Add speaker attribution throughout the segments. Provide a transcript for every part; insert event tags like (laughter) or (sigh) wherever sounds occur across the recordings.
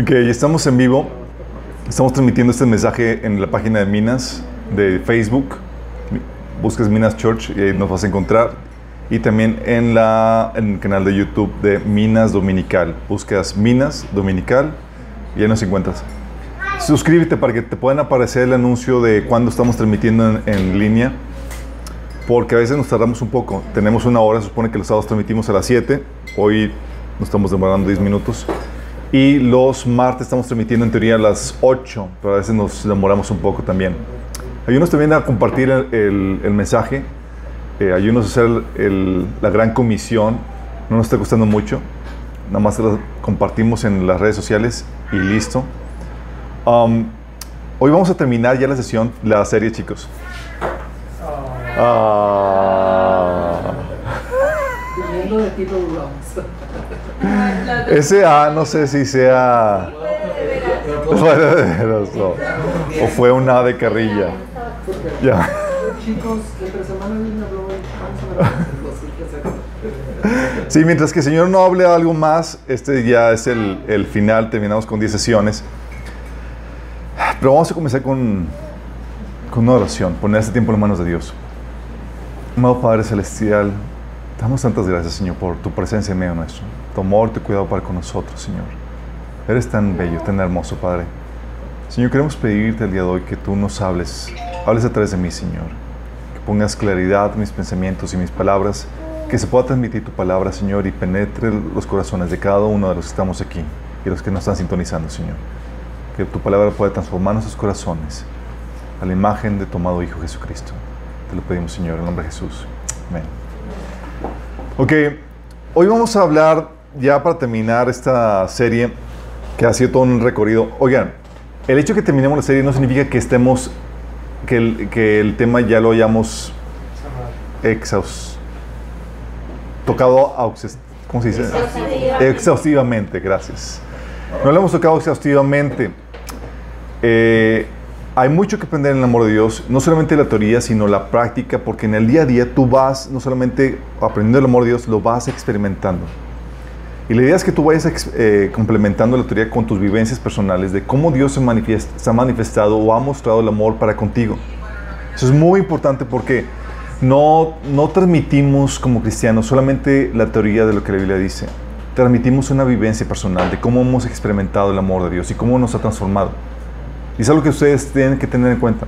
Speaker 1: Ok, estamos en vivo. Estamos transmitiendo este mensaje en la página de Minas de Facebook. Buscas Minas Church y ahí nos vas a encontrar. Y también en, la, en el canal de YouTube de Minas Dominical. Buscas Minas Dominical y ahí nos encuentras. Suscríbete para que te puedan aparecer el anuncio de cuando estamos transmitiendo en, en línea. Porque a veces nos tardamos un poco. Tenemos una hora, se supone que los sábados transmitimos a las 7. Hoy nos estamos demorando 10 minutos. Y los martes estamos transmitiendo en teoría a las 8, pero a veces nos demoramos un poco también. Ayúdanos también a compartir el, el, el mensaje. Eh, ayúdanos a hacer el, la gran comisión. No nos está costando mucho. Nada más lo compartimos en las redes sociales y listo. Um, hoy vamos a terminar ya la sesión, la serie, chicos. Ah.
Speaker 2: Dependiendo de ti lo dudamos.
Speaker 1: Ese A no sé si sea. O fue un A de carrilla. Ya.
Speaker 2: Chicos, entre semana viene vamos a. (laughs)
Speaker 1: Sí, mientras que el Señor no hable algo más, este ya es el, el final, terminamos con 10 sesiones. Pero vamos a comenzar con, con una oración, poner este tiempo en manos de Dios. Amado Padre Celestial, damos tantas gracias, Señor, por tu presencia en medio nuestro, tu amor, tu cuidado para con nosotros, Señor. Eres tan bello, tan hermoso, Padre. Señor, queremos pedirte el día de hoy que tú nos hables, hables a través de mí, Señor. Que pongas claridad en mis pensamientos y mis palabras, que se pueda transmitir tu palabra, Señor, y penetre los corazones de cada uno de los que estamos aquí y los que nos están sintonizando, Señor. Que tu palabra pueda transformar nuestros corazones a la imagen de tu amado Hijo Jesucristo. Te lo pedimos, Señor, en nombre de Jesús. Amén. Ok, hoy vamos a hablar, ya para terminar esta serie, que ha sido todo un recorrido. Oigan, el hecho de que terminemos la serie no significa que estemos, que el, que el tema ya lo hayamos exhaust, tocado, ¿cómo se dice?
Speaker 3: Exhaustivamente.
Speaker 1: Exhaustivamente, gracias. No lo hemos tocado exhaustivamente. Eh, hay mucho que aprender en el amor de Dios, no solamente la teoría, sino la práctica, porque en el día a día tú vas no solamente aprendiendo el amor de Dios, lo vas experimentando. Y la idea es que tú vayas eh, complementando la teoría con tus vivencias personales de cómo Dios se, se ha manifestado o ha mostrado el amor para contigo. Eso es muy importante porque no, no transmitimos como cristianos solamente la teoría de lo que la Biblia dice. Transmitimos una vivencia personal de cómo hemos experimentado el amor de Dios y cómo nos ha transformado. Y es algo que ustedes tienen que tener en cuenta.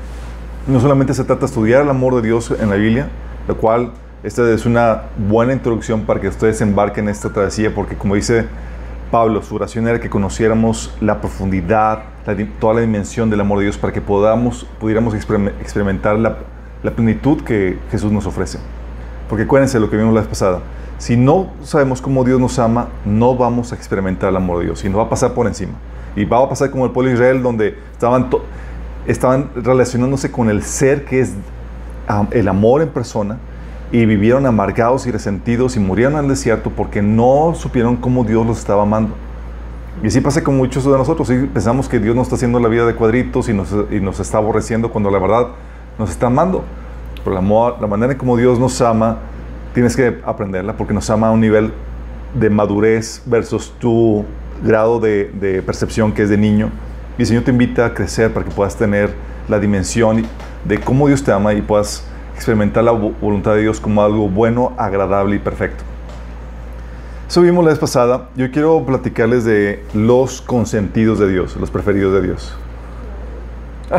Speaker 1: No solamente se trata de estudiar el amor de Dios en la Biblia, lo cual esta es una buena introducción para que ustedes embarquen en esta travesía, porque como dice Pablo, su oración era que conociéramos la profundidad, toda la dimensión del amor de Dios para que podamos, pudiéramos experim- experimentar la, plenitud que Jesús nos ofrece. Porque acuérdense lo que vimos la vez pasada. Si no sabemos cómo Dios nos ama, no vamos a experimentar el amor de Dios y nos va a pasar por encima. Y va a pasar como el pueblo de Israel, donde estaban, estaban relacionándose con el ser que es el amor en persona y vivieron amargados y resentidos y murieron al desierto porque no supieron cómo Dios los estaba amando. Y así pasa con muchos de nosotros. ¿sí? Pensamos que Dios nos está haciendo la vida de cuadritos y nos, y nos está aborreciendo cuando la verdad nos está amando. Pero el amor, la manera en como Dios nos ama, tienes que aprenderla porque nos ama a un nivel de madurez versus tu grado de, de percepción que es de niño. Y el Señor te invita a crecer para que puedas tener la dimensión de cómo Dios te ama y puedas experimentar la vo- voluntad de Dios como algo bueno, agradable y perfecto. Eso vimos la vez pasada. Yo quiero platicarles de los consentidos de Dios, los preferidos de Dios. (laughs)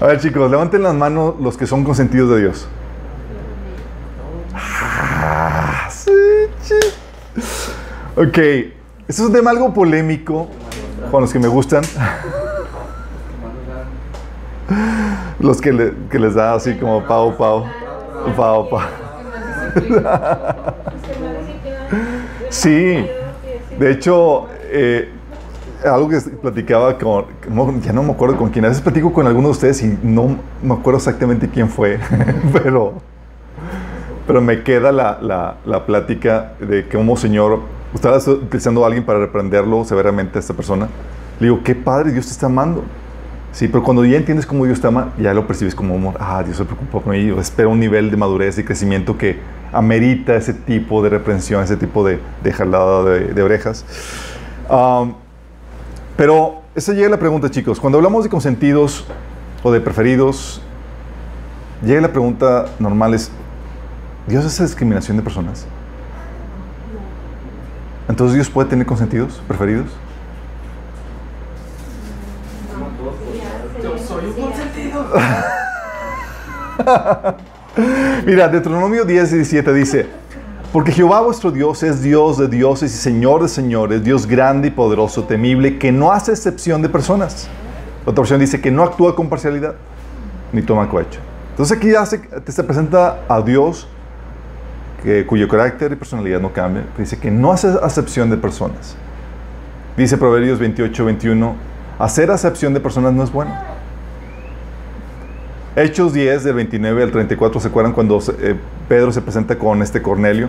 Speaker 1: A ver chicos, levanten las manos los que son consentidos de Dios. Ah, sí, Ok, este es un tema algo polémico con los que me gustan. (laughs) Los que, le- que les da así como pau, pau, pau, pau. Sí, de hecho, eh, algo que platicaba con, ya no me acuerdo con quién, a veces platico con alguno de ustedes y no me acuerdo exactamente quién fue, (laughs) pero, pero me queda la, la, la plática de que como Señor, estaba utilizando a alguien para reprenderlo severamente a esta persona. Le digo, qué padre, Dios te está amando. Sí, pero cuando ya entiendes cómo Dios te ama, ya lo percibes como amor. Ah, Dios se preocupa por mí. Yo espero un nivel de madurez y crecimiento que amerita ese tipo de reprensión, ese tipo de, de jalada de, de orejas. Um, pero esa llega la pregunta, chicos. Cuando hablamos de consentidos o de preferidos, llega la pregunta normal es, ¿Dios hace discriminación de personas? Entonces Dios puede tener consentidos, preferidos.
Speaker 2: Yo soy un consentido. (laughs)
Speaker 1: Mira, Deuteronomio 10 y 17 dice, porque Jehová vuestro Dios es Dios de dioses y Señor de señores, Dios grande y poderoso, temible, que no hace excepción de personas. Otra versión dice que no actúa con parcialidad, ni toma cohecho. Entonces aquí ya se presenta a Dios que, cuyo carácter y personalidad no cambia. Dice que no hace acepción de personas. Dice Proverbios 28, 21, hacer acepción de personas no es bueno. Hechos 10, del 29 al 34, ¿se acuerdan cuando eh, Pedro se presenta con este Cornelio?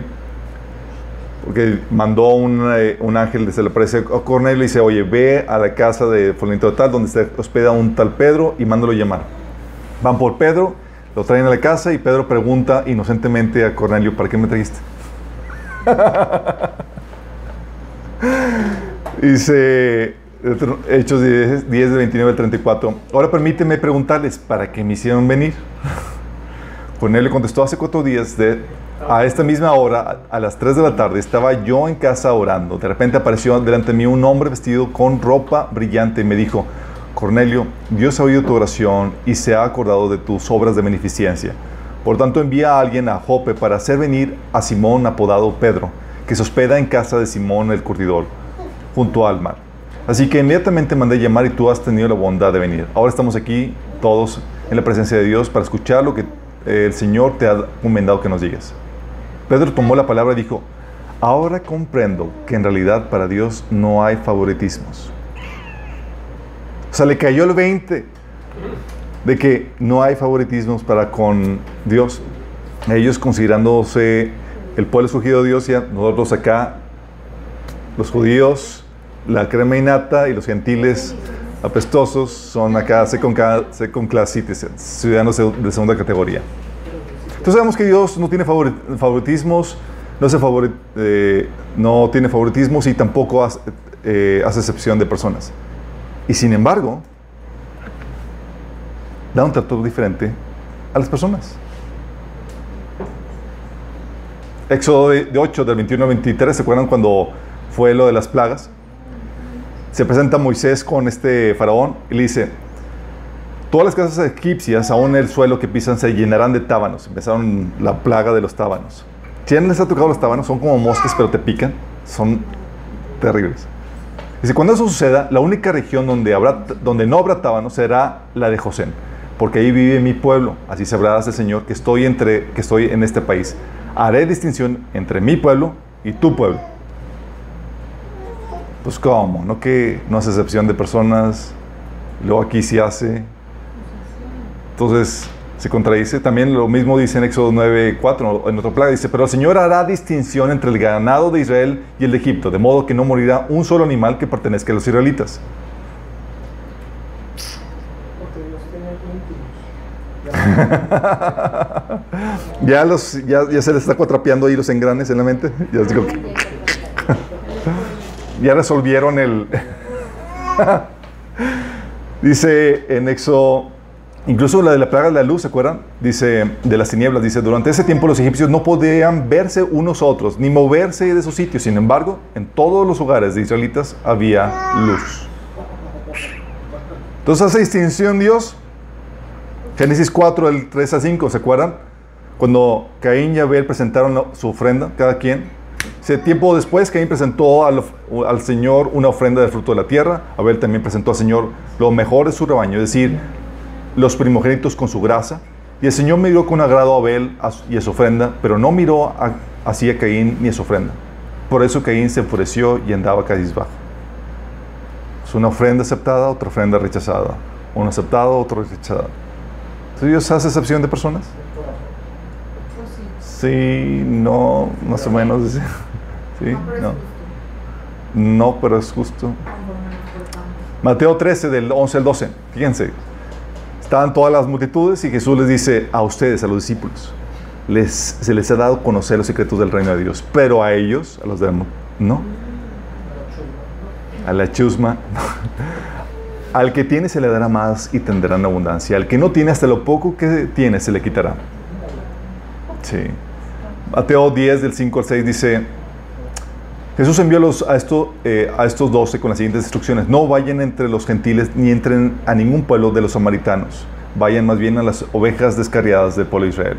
Speaker 1: Porque mandó un, eh, un ángel, se le aparece a Cornelio y dice, oye, ve a la casa de Fulanito tal, donde se hospeda un tal Pedro y mándalo llamar. Van por Pedro, lo traen a la casa y Pedro pregunta inocentemente a Cornelio, ¿para qué me trajiste? (laughs) Dice Hechos 10, 10 de 29 al 34. Ahora permíteme preguntarles, ¿para qué me hicieron venir? (laughs) Cornelio contestó hace cuatro días, de, a esta misma hora, a, las 3 de la tarde, estaba yo en casa orando. De repente apareció delante de mí un hombre vestido con ropa brillante y me dijo, Cornelio, Dios ha oído tu oración y se ha acordado de tus obras de beneficencia. Por tanto, envía a alguien a Jope para hacer venir a Simón apodado Pedro, que se hospeda en casa de Simón el curtidor, junto al mar. Así que inmediatamente mandé llamar y tú has tenido la bondad de venir. Ahora estamos aquí todos en la presencia de Dios para escuchar lo que eh, el Señor te ha encomendado que nos digas. Pedro tomó la palabra y dijo, ahora comprendo que en realidad para Dios no hay favoritismos. O sea, le cayó el 20 de que no hay favoritismos para con Dios. Ellos considerándose el pueblo escogido de Dios, ya nosotros acá, los judíos, la crema innata y los gentiles apestosos son acá second, class citizens, ciudadanos de, segunda categoría. Entonces sabemos que Dios no tiene favori- favoritismos, no, se eh, no tiene favoritismos y tampoco hace, eh, hace excepción de personas. Y sin embargo, da un trato diferente a las personas. Éxodo de 8, del 21 al 23, ¿se acuerdan cuando fue lo de las plagas? Se presenta Moisés con este faraón y le dice, todas las casas egipcias, aún el suelo que pisan, se llenarán de tábanos. Empezaron la plaga de los tábanos. ¿Quién les ha tocado los tábanos? Son como moscas, pero te pican. Son terribles. Dice, cuando eso suceda, la única región donde, habrá, donde no habrá tábanos será la de José, porque ahí vive mi pueblo. Así sabrás el Señor que estoy, entre, que estoy en este país. Haré distinción entre mi pueblo y tu pueblo. Pues cómo, no que no hace excepción de personas, luego aquí sí hace. Entonces se contradice. También lo mismo dice en Éxodo 9:4, en otra plaga, dice, pero el Señor hará distinción entre el ganado de Israel y el de Egipto, de modo que no morirá un solo animal que pertenezca a los israelitas. (laughs) Ya, los, ya, ya se les está cuatrapeando ahí los engranes en la mente. Ya, digo que- (laughs) ya resolvieron el... (laughs) dice en Éxodo, incluso la de la plaga de la luz, ¿se acuerdan? Dice, de las tinieblas, dice, durante ese tiempo los egipcios no podían verse unos otros, ni moverse de sus sitios. Sin embargo, en todos los hogares de israelitas había luz. Entonces hace distinción Dios. Génesis 4, del 3 a 5, ¿se acuerdan? Cuando Caín y Abel presentaron su ofrenda, cada quien. Tiempo después, Caín presentó al, Señor una ofrenda del fruto de la tierra. Abel también presentó al Señor lo mejor de su rebaño, es decir, los primogénitos con su grasa. Y el Señor miró con agrado a Abel y a su ofrenda, pero no miró así a Caín ni a su ofrenda. Por eso Caín se enfureció y andaba cabizbajo. Es una ofrenda aceptada, otra ofrenda rechazada. Uno aceptado, otro rechazado. Entonces, ¿Dios hace excepción de personas? Sí, no, más o menos. (laughs) Sí, no. No, pero es justo. Mateo 13, del 11 al 12. Fíjense. Estaban todas las multitudes y Jesús les dice a ustedes, a los discípulos, les, se les ha dado conocer los secretos del reino de Dios, pero a ellos, a los demás, no. A la chusma, (laughs) Al que tiene se le dará más y tendrá en abundancia. Al que no tiene, hasta lo poco que tiene se le quitará. Sí. Mateo 10, del 5 al 6 dice, Jesús envió a, esto, eh, a estos doce con las siguientes instrucciones. No vayan entre los gentiles ni entren a ningún pueblo de los samaritanos. Vayan más bien a las ovejas descarriadas del pueblo de Israel.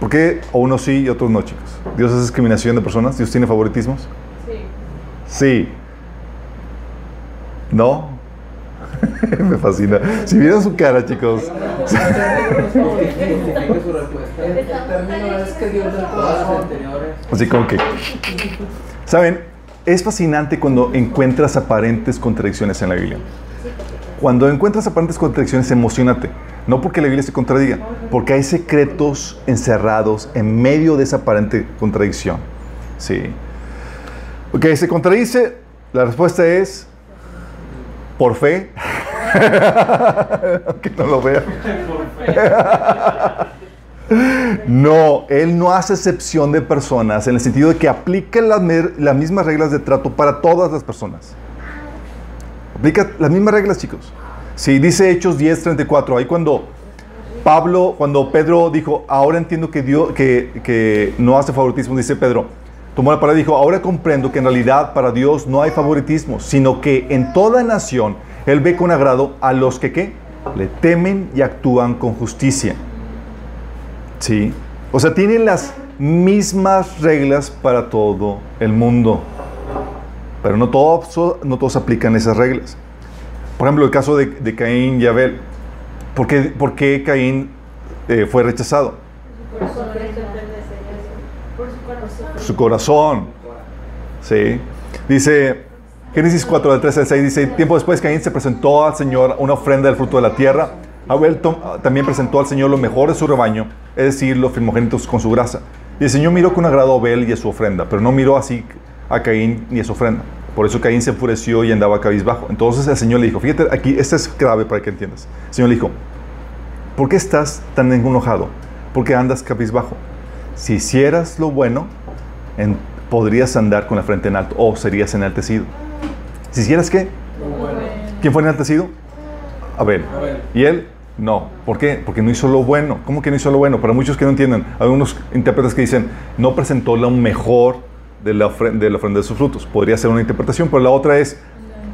Speaker 1: ¿Por qué a unos sí y otros no, chicos? ¿Dios hace discriminación de personas? ¿Dios tiene favoritismos? Sí. Sí. ¿No? (laughs) Me fascina. Si vieran su cara, chicos. Así como que... ¿Saben? Es fascinante cuando encuentras aparentes contradicciones en la Biblia. Cuando encuentras aparentes contradicciones, emocionate. No porque la Biblia se contradiga, porque hay secretos encerrados en medio de esa aparente contradicción. Sí. Ok, se contradice. La respuesta es por fe. (laughs) que no lo vea. No, Él no hace excepción de personas en el sentido de que aplica las, las mismas reglas de trato para todas las personas. Aplica las mismas reglas, chicos. Si dice Hechos 10:34, ahí cuando Pablo, cuando Pedro dijo, ahora entiendo que, Dios, que, que no hace favoritismo, dice Pedro, tomó la palabra y dijo, ahora comprendo que en realidad para Dios no hay favoritismo, sino que en toda nación Él ve con agrado a los que ¿qué? le temen y actúan con justicia. ¿Sí? O sea, tienen las mismas reglas para todo el mundo. Pero no todos, no todos aplican esas reglas. Por ejemplo, el caso de, Caín y Abel. ¿Por qué, Caín eh, fue rechazado? Su corazón. Sí. Dice Génesis 4, del 13 al 6, dice, tiempo después Caín se presentó al Señor una ofrenda del fruto de la tierra. Abel también presentó al Señor lo mejor de su rebaño, es decir, los primogénitos con su grasa. Y el Señor miró con agrado a Abel y a su ofrenda, pero no miró así a Caín ni a su ofrenda. Por eso Caín se enfureció y andaba cabizbajo. Entonces el Señor le dijo, fíjate, aquí, esto es grave para que entiendas. El Señor le dijo, ¿por qué estás tan enojado? ¿Por qué andas cabizbajo? Si hicieras lo bueno, podrías andar con la frente en alto o serías enaltecido. Si hicieras qué? ¿Quién fue enaltecido? Abel. ¿Y él? No. ¿Por qué? Porque no hizo lo bueno. ¿Cómo que no hizo lo bueno? Para muchos que no entienden, hay unos intérpretes que dicen, no presentó lo mejor de la, ofrenda de, sus frutos. Podría ser una interpretación, pero la otra es,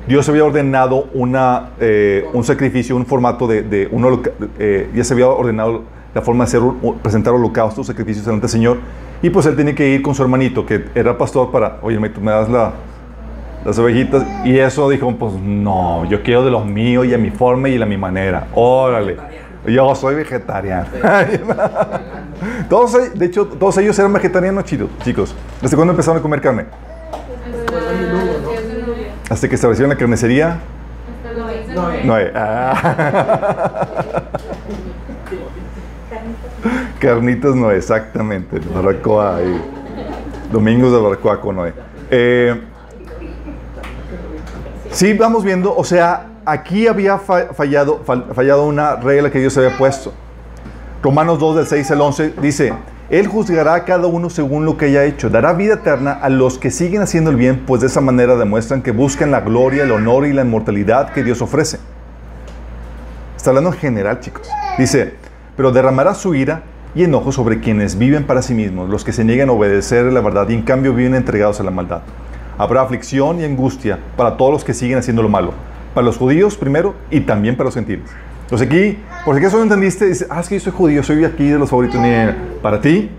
Speaker 1: Dios había ordenado una, eh, un sacrificio, un formato de, uno, eh, ya se había ordenado la forma de hacer, presentar holocaustos, sacrificios delante del Señor, y pues él tenía que ir con su hermanito, que era pastor, para, oye, me, me das la, las ovejitas, y eso dijo, pues no, yo quiero de los míos y a mi forma y a mi manera, órale. Yo soy vegetariano. (laughs) todos, de hecho, todos ellos eran vegetarianos, chicos. ¿Desde cuándo empezaron a comer carne? Hasta que establecieron la carnicería. No ah. (laughs) Carnitas no, exactamente. Barbacoa y domingos de barbacoa con Noé. Eh, sí, vamos viendo, o sea, aquí había fallado, fallado una regla que Dios había puesto. Romanos 2 del 6 al 11 dice, Él juzgará a cada uno según lo que haya hecho, dará vida eterna a los que siguen haciendo el bien, pues de esa manera demuestran que buscan la gloria, el honor y la inmortalidad que Dios ofrece. Está hablando en general, chicos. Dice, pero derramará su ira y enojo sobre quienes viven para sí mismos, los que se niegan a obedecer la verdad y en cambio viven entregados a la maldad. Habrá aflicción y angustia para todos los que siguen haciendo lo malo para los judíos primero y también para los gentiles. Entonces aquí, por si acaso no entendiste, dice, ah, es que yo soy judío, soy aquí de los favoritos, para ti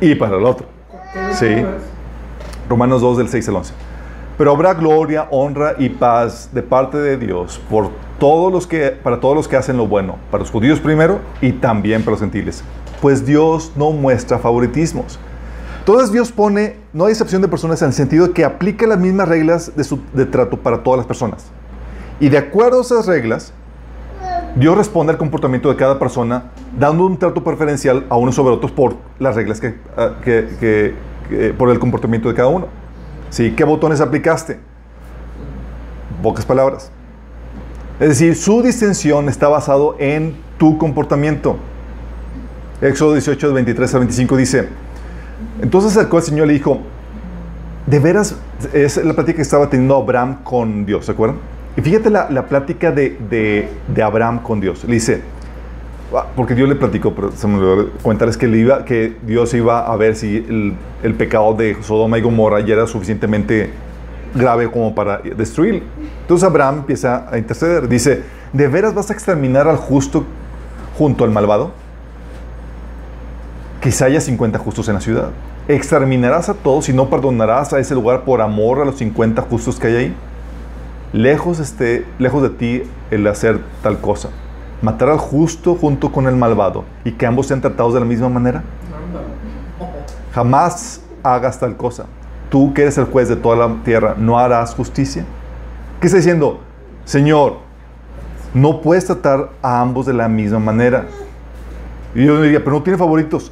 Speaker 1: y para el otro. Sí. Romanos 2 del 6 al 11. Pero habrá gloria, honra y paz de parte de Dios por todos los que, para todos los que hacen lo bueno, para los judíos primero y también para los gentiles. Pues Dios no muestra favoritismos. Entonces Dios pone, no hay excepción de personas en el sentido de que aplica las mismas reglas de, su, trato para todas las personas. Y de acuerdo a esas reglas, Dios responde al comportamiento de cada persona, dando un trato preferencial a unos sobre otros por las reglas que, ah, que, por el comportamiento de cada uno. ¿Sí? ¿Qué botones aplicaste? Pocas palabras. Es decir, su distinción está basado en tu comportamiento. Éxodo 18, 23 al 25 dice, entonces acercó el Señor y le dijo, de veras, es la plática que estaba teniendo Abraham con Dios, ¿se acuerdan? Y fíjate la, la plática de, de, de, Abraham con Dios. Le dice, ah, porque Dios le platicó, pero se me olvidó contarles que, le iba, que Dios iba a ver si el, el, pecado de Sodoma y Gomorra ya era suficientemente grave como para destruir. Entonces Abraham empieza a interceder. Dice, ¿de veras vas a exterminar al justo junto al malvado? Quizá haya 50 justos en la ciudad. ¿Exterminarás a todos y no perdonarás a ese lugar por amor a los 50 justos que hay ahí? Lejos, esté, lejos de ti el hacer tal cosa. Matar al justo junto con el malvado y que ambos sean tratados de la misma manera. Jamás hagas tal cosa. Tú que eres el juez de toda la tierra, ¿no harás justicia? ¿Qué está diciendo? Señor, no puedes tratar a ambos de la misma manera. Y yo diría, pero no tiene favoritos.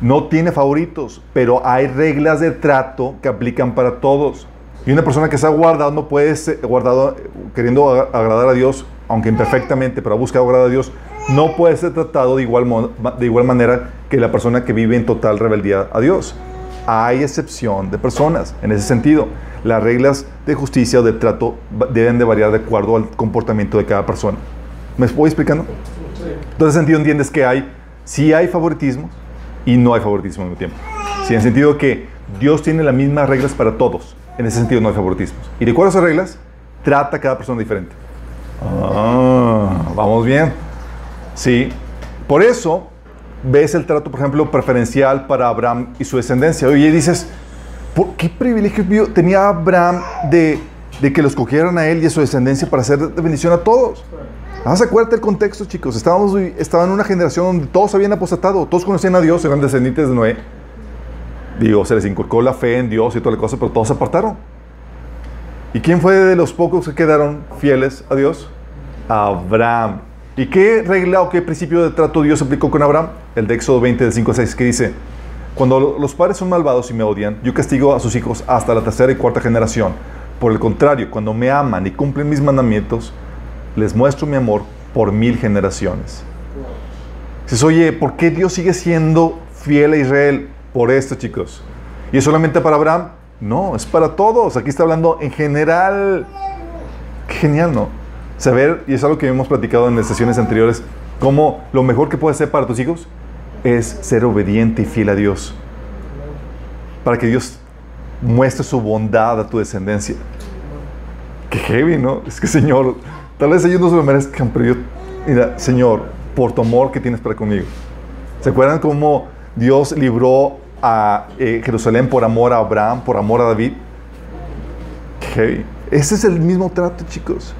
Speaker 1: No tiene favoritos, pero hay reglas de trato que aplican para todos. Y una persona que se ha guardado no puede ser guardado queriendo agradar a Dios, aunque imperfectamente, pero ha buscado agradar a Dios, no puede ser tratado de igual, de igual manera que la persona que vive en total rebeldía a Dios. Hay excepción de personas en ese sentido. Las reglas de justicia o de trato deben de variar de acuerdo al comportamiento de cada persona. ¿Me voy explicando? En ese sentido entiendes que hay, sí hay favoritismos, y no hay favoritismo al mismo tiempo. Si en el sentido que Dios tiene las mismas reglas para todos, en ese sentido no hay favoritismos. Y de acuerdo a esas reglas, trata a cada persona diferente. Ah, vamos bien. Sí. Por eso ves el trato, por ejemplo, preferencial para Abraham y su descendencia. Oye, dices, ¿por qué privilegio tenía Abraham de, de que los cogieran a él y a su descendencia para hacer bendición a todos? Vamos a acuérdate el contexto, chicos. Estábamos, estaban en una generación donde todos habían apostatado, todos conocían a Dios, eran descendientes de Noé. Digo, se les inculcó la fe en Dios y toda la cosa, pero todos se apartaron. ¿Y quién fue de los pocos que quedaron fieles a Dios? Abraham. ¿Y qué regla o qué principio de trato Dios aplicó con Abraham? El de Éxodo 20, del 5 a 6, que dice, cuando los padres son malvados y me odian, yo castigo a sus hijos hasta la tercera y cuarta generación. Por el contrario, cuando me aman y cumplen mis mandamientos, les muestro mi amor por mil generaciones. Dices, oye, ¿por qué Dios sigue siendo fiel a Israel? Por esto, chicos. ¿Y es solamente para Abraham? No, es para todos. Aquí está hablando en general. Qué genial, ¿no? Saber, y es algo que hemos platicado en las sesiones anteriores, cómo lo mejor que puedes hacer para tus hijos es ser obediente y fiel a Dios. Para que Dios muestre su bondad a tu descendencia. Qué heavy, ¿no? Es que, Señor, Tal vez ellos no se lo merezcan, pero yo, mira, Señor, por tu amor que tienes para conmigo. ¿Se acuerdan cómo Dios libró a eh, Jerusalén por amor a Abraham, por amor a David? Ese es el mismo trato, chicos.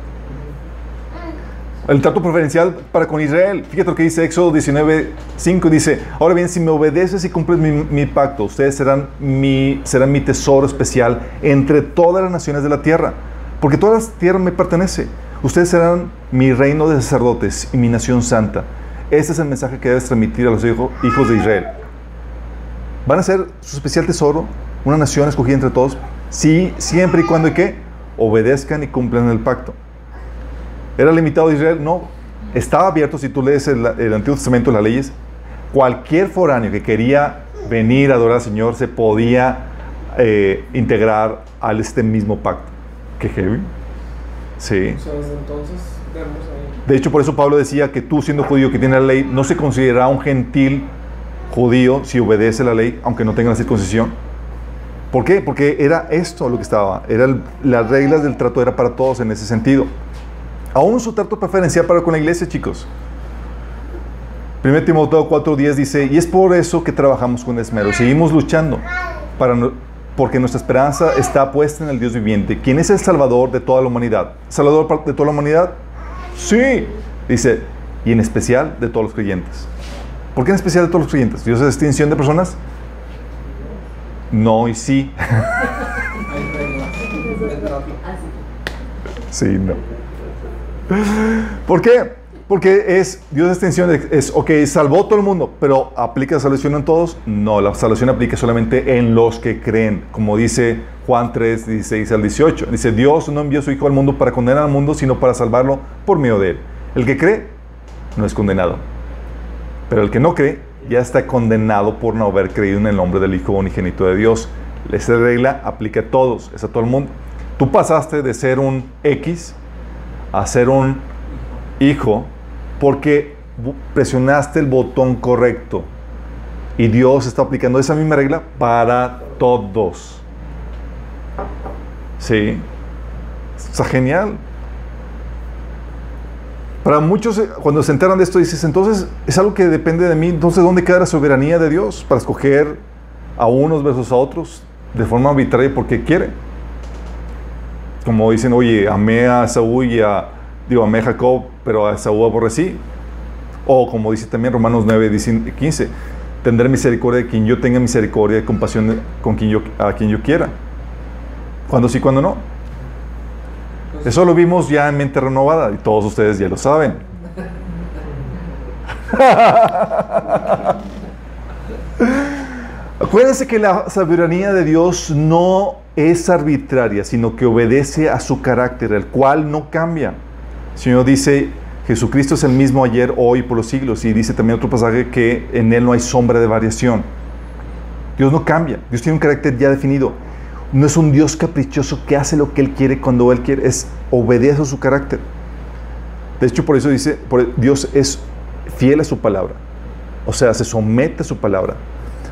Speaker 1: El trato preferencial para con Israel. Fíjate lo que dice Éxodo 19, 5. Dice, ahora bien, si me obedeces y cumples mi, mi, pacto, ustedes serán mi, serán mi tesoro especial entre todas las naciones de la tierra. Porque toda la tierra me pertenece. Ustedes serán mi reino de sacerdotes y mi nación santa. Este es el mensaje que debes transmitir a los hijos de Israel. ¿Van a ser su especial tesoro? ¿Una nación escogida entre todos? Sí, siempre y cuando y que obedezcan y cumplan el pacto. ¿Era limitado Israel? No. Estaba abierto, si tú lees el, Antiguo Testamento, las leyes, cualquier foráneo que quería venir a adorar al Señor se podía eh, integrar a este mismo pacto. Qué heavy. Sí. De hecho, por eso Pablo decía que tú, siendo judío que tiene la ley, no se considera un gentil judío si obedece la ley, aunque no tenga la circuncisión. ¿Por qué? Porque era esto lo que estaba. Era las reglas del trato era para todos en ese sentido. Aún su trato preferencial para con la iglesia, chicos. 1 Timoteo 4.10 dice, y es por eso que trabajamos con esmero. Seguimos luchando para, porque nuestra esperanza está puesta en el Dios viviente, quien es el Salvador de toda la humanidad. ¿Salvador de toda la humanidad? Sí, dice, y en especial de todos los creyentes. ¿Por qué en especial de todos los creyentes? ¿Dios es distinción de personas? No y sí. (laughs) sí, no. ¿Por qué? Porque es, Dios de extensión es, ok, salvó todo el mundo, pero ¿aplica la salvación en todos? No, la salvación aplica solamente en los que creen, como dice Juan 3, 16 al 18. Dice, Dios no envió a su Hijo al mundo para condenar al mundo, sino para salvarlo por medio de él. El que cree no es condenado, pero el que no cree ya está condenado por no haber creído en el nombre del Hijo unigénito de Dios. Esa regla aplica a todos, es a todo el mundo. Tú pasaste de ser un X a ser un hijo porque presionaste el botón correcto. Y Dios está aplicando esa misma regla para todos. Sí. Está genial. Para muchos, eh, cuando se enteran de esto, dices, entonces es algo que depende de mí. Entonces, ¿dónde queda la soberanía de Dios para escoger a unos versus a otros de forma arbitraria porque quiere? Como dicen, oye, amé a Saúl y a, digo, amé a Jacob, pero a Saúl aborrecí. O como dice también Romanos 9, 15, tendré misericordia de quien yo tenga misericordia y compasión con quien yo, a quien yo quiera. Cuando sí, cuando no. Eso lo vimos ya en mente renovada y todos ustedes ya lo saben. (laughs) Acuérdense que la soberanía de Dios no es arbitraria, sino que obedece a su carácter, el cual no cambia. Señor dice, Jesucristo es el mismo ayer, hoy, por los siglos. Y dice también otro pasaje que en Él no hay sombra de variación. Dios no cambia, Dios tiene un carácter ya definido. No es un Dios caprichoso que hace lo que Él quiere cuando Él quiere, es obedece a su carácter. De hecho, por eso dice, Dios es fiel a su palabra. O sea, se somete a su palabra.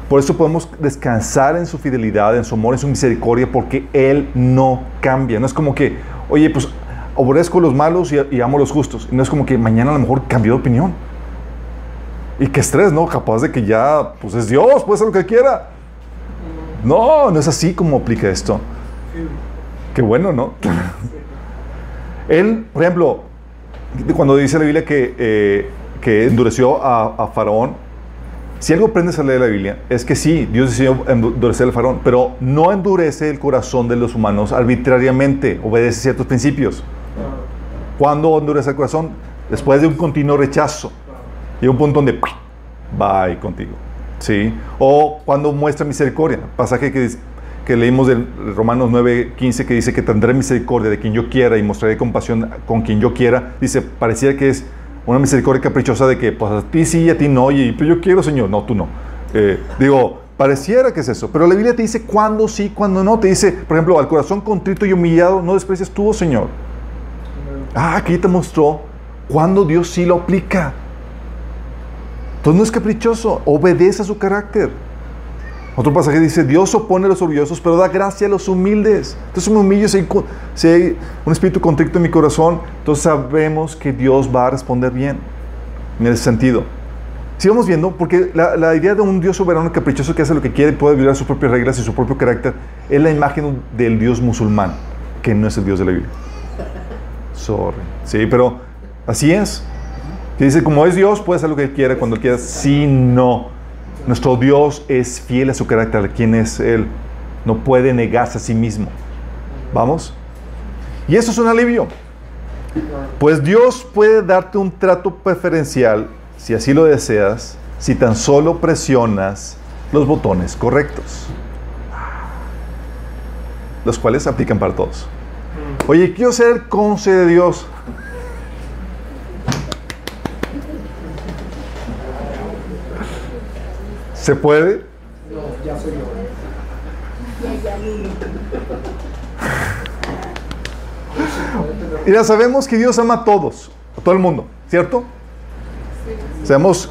Speaker 1: Por eso podemos descansar en su fidelidad, en su amor, en su misericordia, porque Él no cambia. No es como que, oye, pues aborrezco los malos y, amo los justos. Y no es como que mañana a lo mejor cambió de opinión. Y qué estrés, ¿no? Capaz de que ya, pues es Dios, puede hacer lo que quiera. No, no es así como aplica esto. Qué bueno, ¿no? (laughs) Él, por ejemplo, cuando dice la Biblia que, eh, que endureció a, Faraón, si algo aprendes a leer la Biblia, es que sí, Dios decidió endurecer al faraón, pero no endurece el corazón de los humanos arbitrariamente, obedece ciertos principios. ¿Cuándo endurece el corazón? Después de un continuo rechazo. Y un punto donde va contigo. ¿Sí? O cuando muestra misericordia. Pasaje que, que leímos de Romanos 9:15 que dice que tendré misericordia de quien yo quiera y mostraré compasión con quien yo quiera. Dice, parecía que es una misericordia caprichosa de que pues a ti sí y a ti no, y pero yo quiero, Señor. No, tú no. Eh, digo, pareciera que es eso, pero la Biblia te dice cuándo sí, cuándo no. Te dice, por ejemplo, al corazón contrito y humillado no desprecias tú, oh Señor. Ah, aquí te mostró cuando Dios sí lo aplica. Entonces no es caprichoso, obedece a su carácter. Otro pasaje dice, Dios opone a los orgullosos, pero da gracia a los humildes. Entonces me humillo si hay, un espíritu contrito en mi corazón, entonces sabemos que Dios va a responder bien en ese sentido. Sigamos viendo, porque la, la, idea de un Dios soberano caprichoso que hace lo que quiere y puede violar sus propias reglas y su propio carácter es la imagen del Dios musulmán, que no es el Dios de la Biblia. Sorry. Sí, pero así es. Que dice, como es Dios, puede hacer lo que quiera cuando quiera. Sí, no. Nuestro Dios es fiel a su carácter, quién es Él. No puede negarse a sí mismo. ¿Vamos? Y eso es un alivio. Pues Dios puede darte un trato preferencial, si así lo deseas, si tan solo presionas los botones correctos. Los cuales aplican para todos. Oye, quiero ser el conce de Dios. ¿Se puede? No, ya soy yo. Y ya sabemos que Dios ama a todos, a todo el mundo, ¿cierto? Sabemos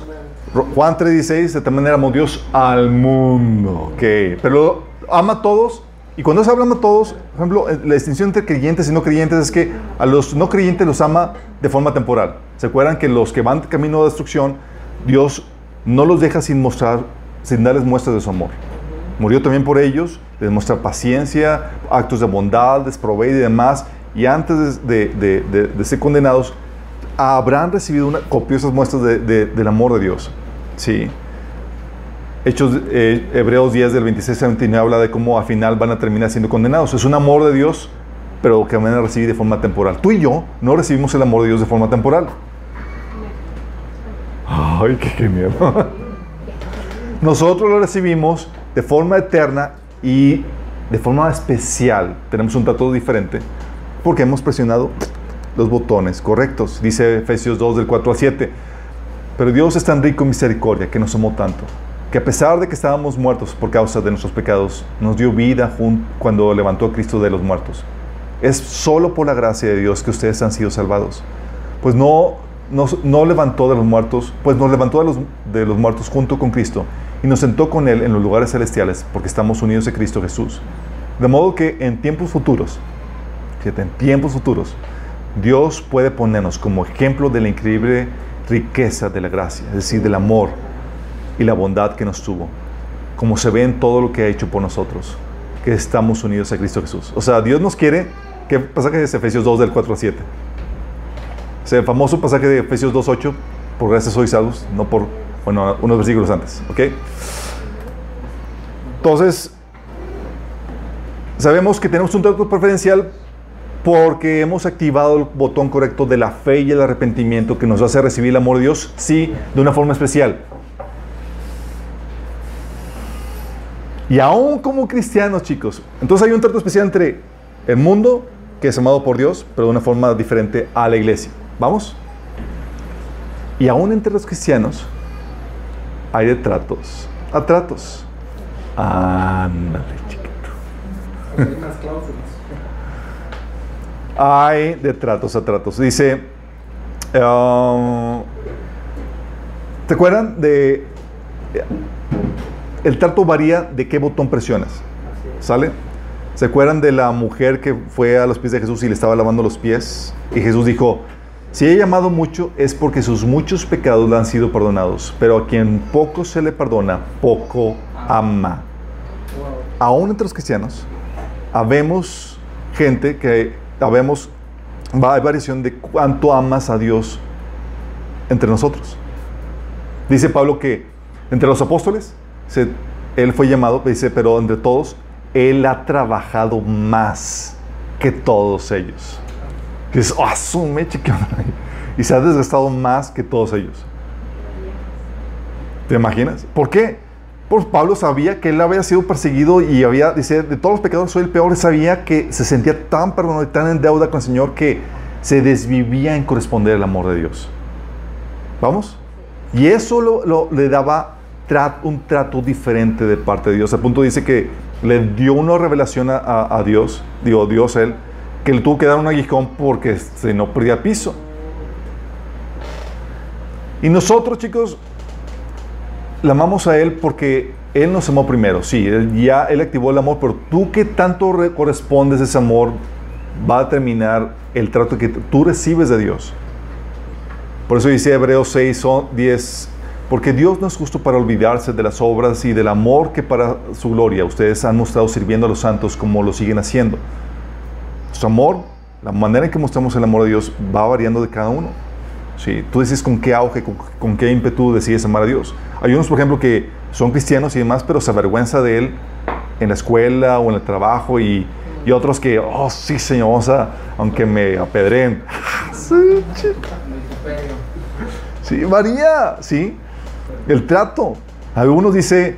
Speaker 1: Juan 3:16, de tal manera amó Dios al mundo, que pero ama a todos y cuando se habla a todos, por ejemplo, eh, la distinción entre creyentes y no creyentes es que a los no creyentes los ama de forma temporal. ¿Se acuerdan que los que van camino de destrucción, Dios no los deja sin mostrar sin darles muestras de su amor. Murió también por ellos, les muestra paciencia, actos de bondad, desproveído y demás. Y antes de, ser condenados, habrán recibido una, copiosas muestras del amor de Dios. Sí. Hechos, eh, Hebreos 10 del 26 al 29 habla de cómo al final van a terminar siendo condenados. Es un amor de Dios, pero que van a recibir de forma temporal. Tú y yo no recibimos el amor de Dios de forma temporal. Ay, qué, miedo. (laughs) Nosotros lo recibimos de forma eterna y de forma especial. Tenemos un trato diferente porque hemos presionado los botones correctos. Dice Efesios 2 del 4 al 7. Pero Dios es tan rico en misericordia que nos amó tanto, que a pesar de que estábamos muertos por causa de nuestros pecados, nos dio vida cuando levantó a Cristo de los muertos. Es solo por la gracia de Dios que ustedes han sido salvados. Pues no, no levantó de los muertos, pues nos levantó de los, de los muertos junto con Cristo y nos sentó con Él en los lugares celestiales porque estamos unidos a Cristo Jesús. De modo que en tiempos futuros, fíjate, en tiempos futuros, Dios puede ponernos como ejemplo de la increíble riqueza de la gracia, es decir, del amor y la bondad que nos tuvo, como se ve en todo lo que ha hecho por nosotros, que estamos unidos a Cristo Jesús. O sea, Dios nos quiere, ¿qué pasaje es Efesios 2 del 4 al 7? Ese famoso pasaje de Efesios 2, 8, por gracias sois salvos, no por, bueno, unos versículos antes, ¿ok? Entonces, sabemos que tenemos un trato preferencial porque hemos activado el botón correcto de la fe y el arrepentimiento que nos hace recibir el amor de Dios, sí, de una forma especial. Y aún como cristianos, chicos, entonces hay un trato especial entre el mundo, que es amado por Dios, pero de una forma diferente a la iglesia. ¿Vamos? Y aún entre los cristianos hay de tratos a tratos. Ándale, chiquito. (laughs)
Speaker 2: Hay
Speaker 1: de tratos a tratos. Dice, ah, ¿te acuerdan de... El trato varía de qué botón presionas. ¿Sale? ¿Se acuerdan de la mujer que fue a los pies de Jesús y le estaba lavando los pies? Y Jesús dijo, si he llamado mucho es porque sus muchos pecados le han sido perdonados, pero a quien poco se le perdona, poco ama. Aún entre los cristianos, habemos gente que habemos, va, hay variación de cuánto amas a Dios entre nosotros. Dice Pablo que entre los apóstoles, se- él fue llamado, dice, pero entre todos, él ha trabajado más que todos ellos. Es, ah, su meche, qué onda". Y se ha desgastado más que todos ellos. ¿Te imaginas? ¿Por qué? Pues Pablo sabía que él había sido perseguido y había, dice, de todos los pecados soy el peor. Sabía que se sentía tan perdonado y tan en deuda con el Señor que se desvivía en corresponder al amor de Dios. ¿Vamos? Y eso lo- le daba un trato diferente de parte de Dios. Al punto dice que le dio una revelación a, a- Dios, digo, Dios él, que le tuvo que dar un aguijón porque se no perdía piso. Y nosotros, chicos, le amamos a Él porque Él nos amó primero. Sí, ya Él activó el amor, pero tú que tanto re- correspondes ese amor va a determinar el trato que tú recibes de Dios. Por eso dice Hebreos 6, o 10, porque Dios no es justo para olvidarse de las obras y del amor que para su gloria ustedes han mostrado sirviendo a los santos como lo siguen haciendo. Nuestro amor, la manera en que mostramos el amor de Dios va variando de cada uno. Sí, tú dices con qué auge, con, con qué ímpetu decides amar a Dios. Hay unos, por ejemplo, que son cristianos y demás, pero se avergüenza de Él en la escuela o en el trabajo y, y otros que, oh, sí, Señor, vamos a- aunque me apedreen. (laughs) Sí, varía, sí. El trato. Algunos dice,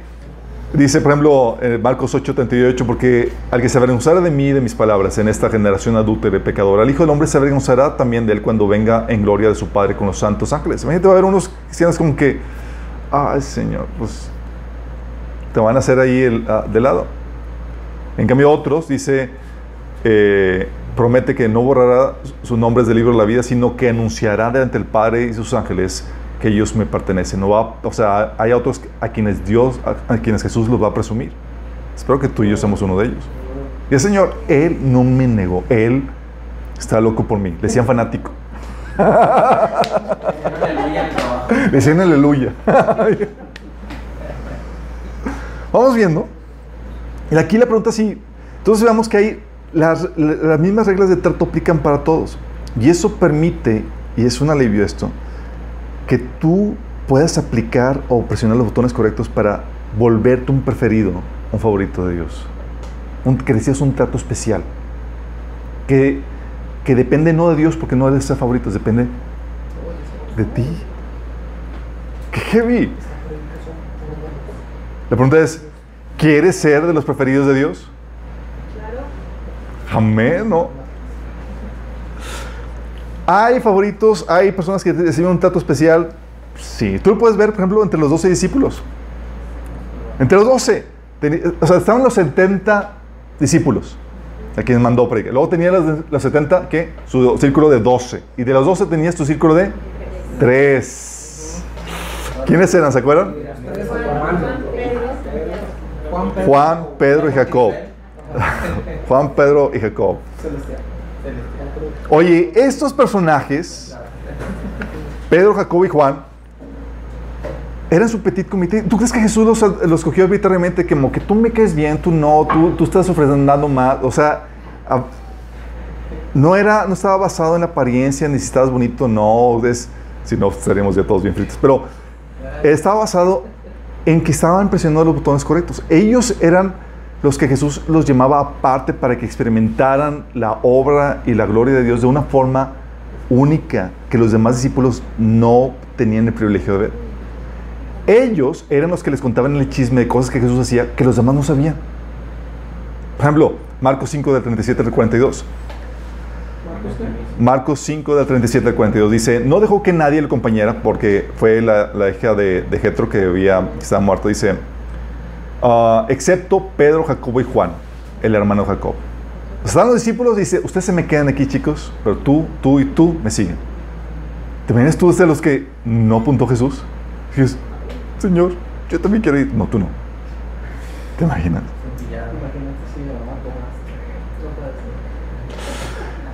Speaker 1: dice por ejemplo, en Marcos 8:38, porque al que se avergonzara de mí y de mis palabras en esta generación adúltera y pecadora, el Hijo del Hombre se avergonzará también de él cuando venga en gloria de su Padre con los santos ángeles. Imagínate, va a haber unos cristianos como que, ay Señor, pues te van a hacer ahí el, ah, de lado. En cambio otros, dice, eh, promete que no borrará sus nombres del libro de la vida, sino que anunciará delante del Padre y sus ángeles que ellos me pertenecen. No va, o sea, hay otros a quienes Dios, a, a quienes Jesús los va a presumir. Espero que tú y yo seamos uno de ellos. Y el Señor, Él no me negó, Él está loco por mí. Le decían fanático. (laughs) Le decían aleluya. Vamos viendo. Y aquí la pregunta sí. Entonces veamos que hay las, las mismas reglas de trato aplican para todos. Y eso permite, y es un alivio esto, que tú puedas aplicar o presionar los botones correctos para volverte un preferido, un favorito de Dios. Un, que recibas un trato especial. Que, que depende no de Dios porque no eres ser favorito, depende de ti. ¡Qué heavy! La pregunta es, ¿quieres ser de los preferidos de Dios? Amén, ¿no? Hay favoritos, hay personas que reciben un trato especial Sí, tú lo puedes ver, por ejemplo, entre los 12 discípulos. Entre los 12. O sea, estaban los 70 discípulos a quienes mandó predicar. Luego tenía los, los 70, ¿qué? Su círculo de 12. Y de los 12 tenías tu círculo de 3. ¿Quiénes eran? ¿Se acuerdan? Juan, Pedro y Jacob. (laughs) Juan, Pedro y Jacob. Oye, estos personajes, Pedro, Jacob y Juan, eran su petit comité. ¿Tú crees que Jesús los, los escogió arbitrariamente? Como que tú me caes bien, tú no, tú, tú estás ofreciendo más. O sea, no, era, no estaba basado en apariencia, ni si estabas bonito, no. Es, si no, estaríamos ya todos bien fritos. Pero estaba basado en que estaban presionando los botones correctos. Ellos eran los que Jesús los llamaba aparte para que experimentaran la obra y la gloria de Dios de una forma única que los demás discípulos no tenían el privilegio de ver. Ellos eran los que les contaban el chisme de cosas que Jesús hacía que los demás no sabían. Por ejemplo, Marcos 5 del 37 al 42. Marcos 5 del 37 al 42 dice, no dejó que nadie le acompañara porque fue la, hija de, de Jetro que, había, que estaba muerto. Dice, uh, excepto Pedro, Jacobo y Juan, el hermano Jacob. Están los discípulos, dice, ustedes se me quedan aquí chicos, pero tú, tú y tú me siguen. ¿Te imaginas tú de los que no apuntó Jesús? Dices, Señor, yo también quiero ir. No, tú no. ¿Te imaginas?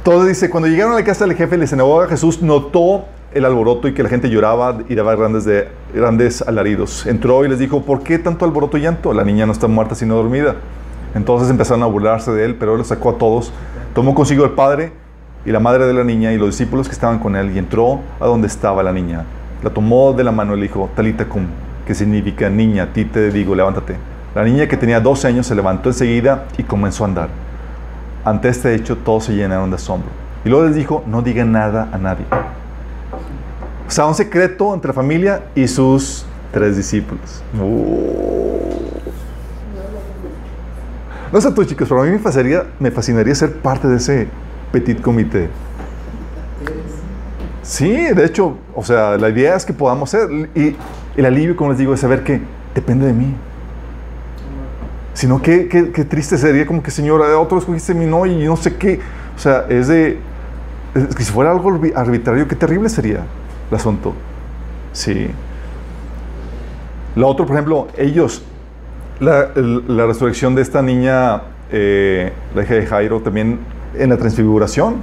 Speaker 1: Todo dice, cuando llegaron a la casa del jefe de la sinagoga, Jesús notó el alboroto y que la gente lloraba y daba grandes, de, grandes alaridos. Entró y les dijo, ¿por qué tanto alboroto y llanto? La niña no está muerta sino dormida. Entonces empezaron a burlarse de él, pero él los sacó a todos. Tomó consigo el padre y la madre de la niña y los discípulos que estaban con él y entró a donde estaba la niña. La tomó de la mano y le dijo, Talita cum, que significa niña, a ti te digo, levántate. La niña que tenía 12 años se levantó enseguida y comenzó a andar. Ante este hecho todos se llenaron de asombro. Y luego les dijo, no digan nada a nadie. O sea, un secreto entre la familia y sus tres discípulos. No sé tú, chicos, pero a mí me fascinaría, me fascinaría ser parte de ese petit comité. Sí, de hecho, o sea, la idea es que podamos ser. Y el alivio, como les digo, es saber que depende de mí. Sino que qué, triste sería como que, Señor, otro escogiste mi no y no sé qué. O sea, es de... Es que si fuera algo arbitrario, qué terrible sería el asunto. Sí. Lo otro, por ejemplo, ellos, la, la resurrección de esta niña, eh, la hija de Jairo, también en la transfiguración.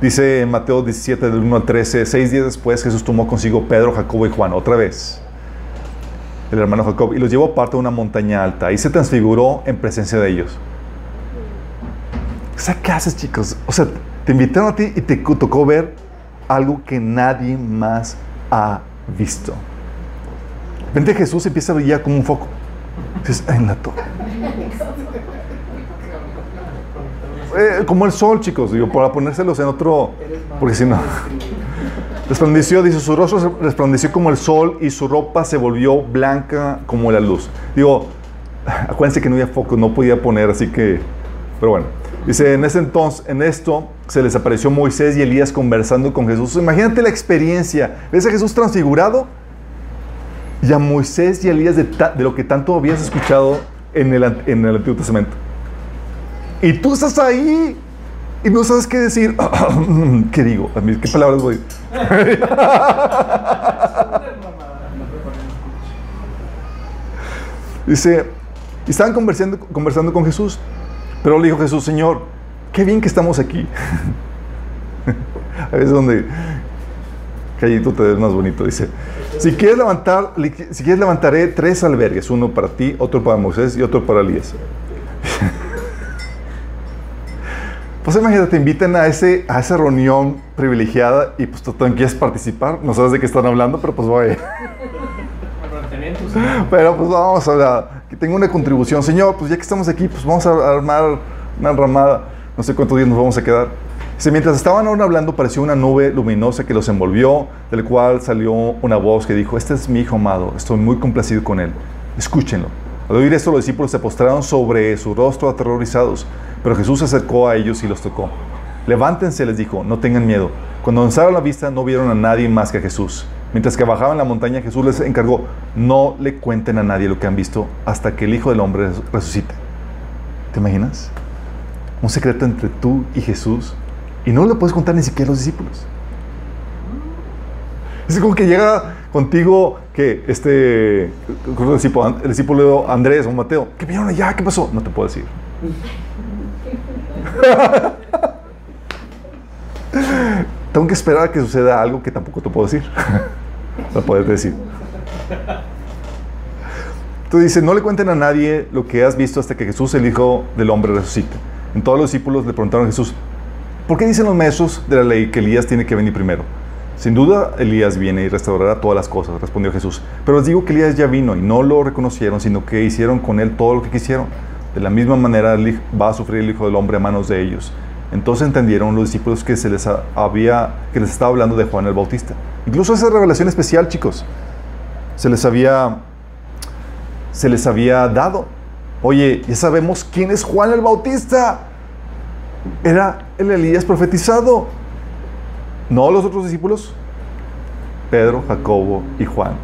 Speaker 1: Dice en Mateo 17, del 1 al 13, seis días después Jesús tomó consigo Pedro, Jacobo y Juan, otra vez el hermano Jacob, y los llevó aparte de una montaña alta. Y se transfiguró en presencia de ellos. ¿qué haces, chicos? O sea, te invitaron a ti y te tocó ver algo que nadie más ha visto. De repente Jesús empieza a brillar como un foco. Dices, en la torre. Eh, como el sol, chicos, digo, para ponérselos en otro, porque si no. Resplandeció, dice, su rostro resplandeció como el sol y su ropa se volvió blanca como la luz. Digo, acuérdense que no había foco, no podía poner, así que, pero bueno. Dice, en ese entonces, en esto, se les apareció Moisés y Elías conversando con Jesús. Imagínate la experiencia. ¿Ves a Jesús transfigurado? Y a Moisés y Elías de, de lo que tanto habías escuchado en el, en el Antiguo Testamento. Y tú estás ahí y no sabes qué decir. (clears throat) ¿Qué digo? ¿Qué palabras voy? (laughs) Dice, y estaban conversando, conversando con Jesús, pero le dijo Jesús, Señor, qué bien que estamos aquí. (laughs) A veces donde callito te ves más bonito. Dice, si quieres levantar, si quieres levantaré tres albergues, uno para ti, otro para Moisés y otro para Elías. (laughs) Pues imagínate, te invitan a, ese, a esa reunión privilegiada y pues tú también quieres participar. No sabes de qué están hablando, pero pues voy. pero pues vamos a hablar. Que una contribución. Señor, pues ya que estamos aquí, pues vamos a armar una ramada. No sé cuántos días nos vamos a quedar. Dice, mientras estaban aún hablando, pareció una nube luminosa que los envolvió, del cual salió una voz que dijo, este es mi hijo amado, estoy muy complacido con él. Escúchenlo. Al oír esto, los discípulos se postraron sobre su rostro aterrorizados. Pero Jesús se acercó a ellos y los tocó. Levántense, les dijo, no tengan miedo. Cuando alzaron la vista no vieron a nadie más que a Jesús. Mientras que bajaban la montaña, Jesús les encargó, no le cuenten a nadie lo que han visto hasta que el Hijo del Hombre resucite. ¿Te imaginas? Un secreto entre tú y Jesús y no lo puedes contar ni siquiera a los discípulos. Es como que llega contigo que este el discípulo, el discípulo Andrés o Mateo, ¿qué vieron allá? ¿Qué pasó? No te puedo decir. (laughs) Tengo que esperar a que suceda algo que tampoco te puedo decir. (laughs) no puedes decir. Tú dices, no le cuenten a nadie lo que has visto hasta que Jesús, el Hijo del Hombre, resucite. En todos los discípulos le preguntaron a Jesús, ¿por qué dicen los maestros de la ley que Elías tiene que venir primero? Sin duda, Elías viene y restaurará todas las cosas, respondió Jesús. Pero les digo que Elías ya vino y no lo reconocieron, sino que hicieron con él todo lo que quisieron. De la misma manera va a sufrir el Hijo del Hombre a manos de ellos. Entonces entendieron los discípulos que se les había, que les estaba hablando de Juan el Bautista. Incluso esa revelación especial, chicos, se les había, se les había dado. Oye, ya sabemos quién es Juan el Bautista. Era el Elías profetizado. No los otros discípulos, Pedro, Jacobo y Juan.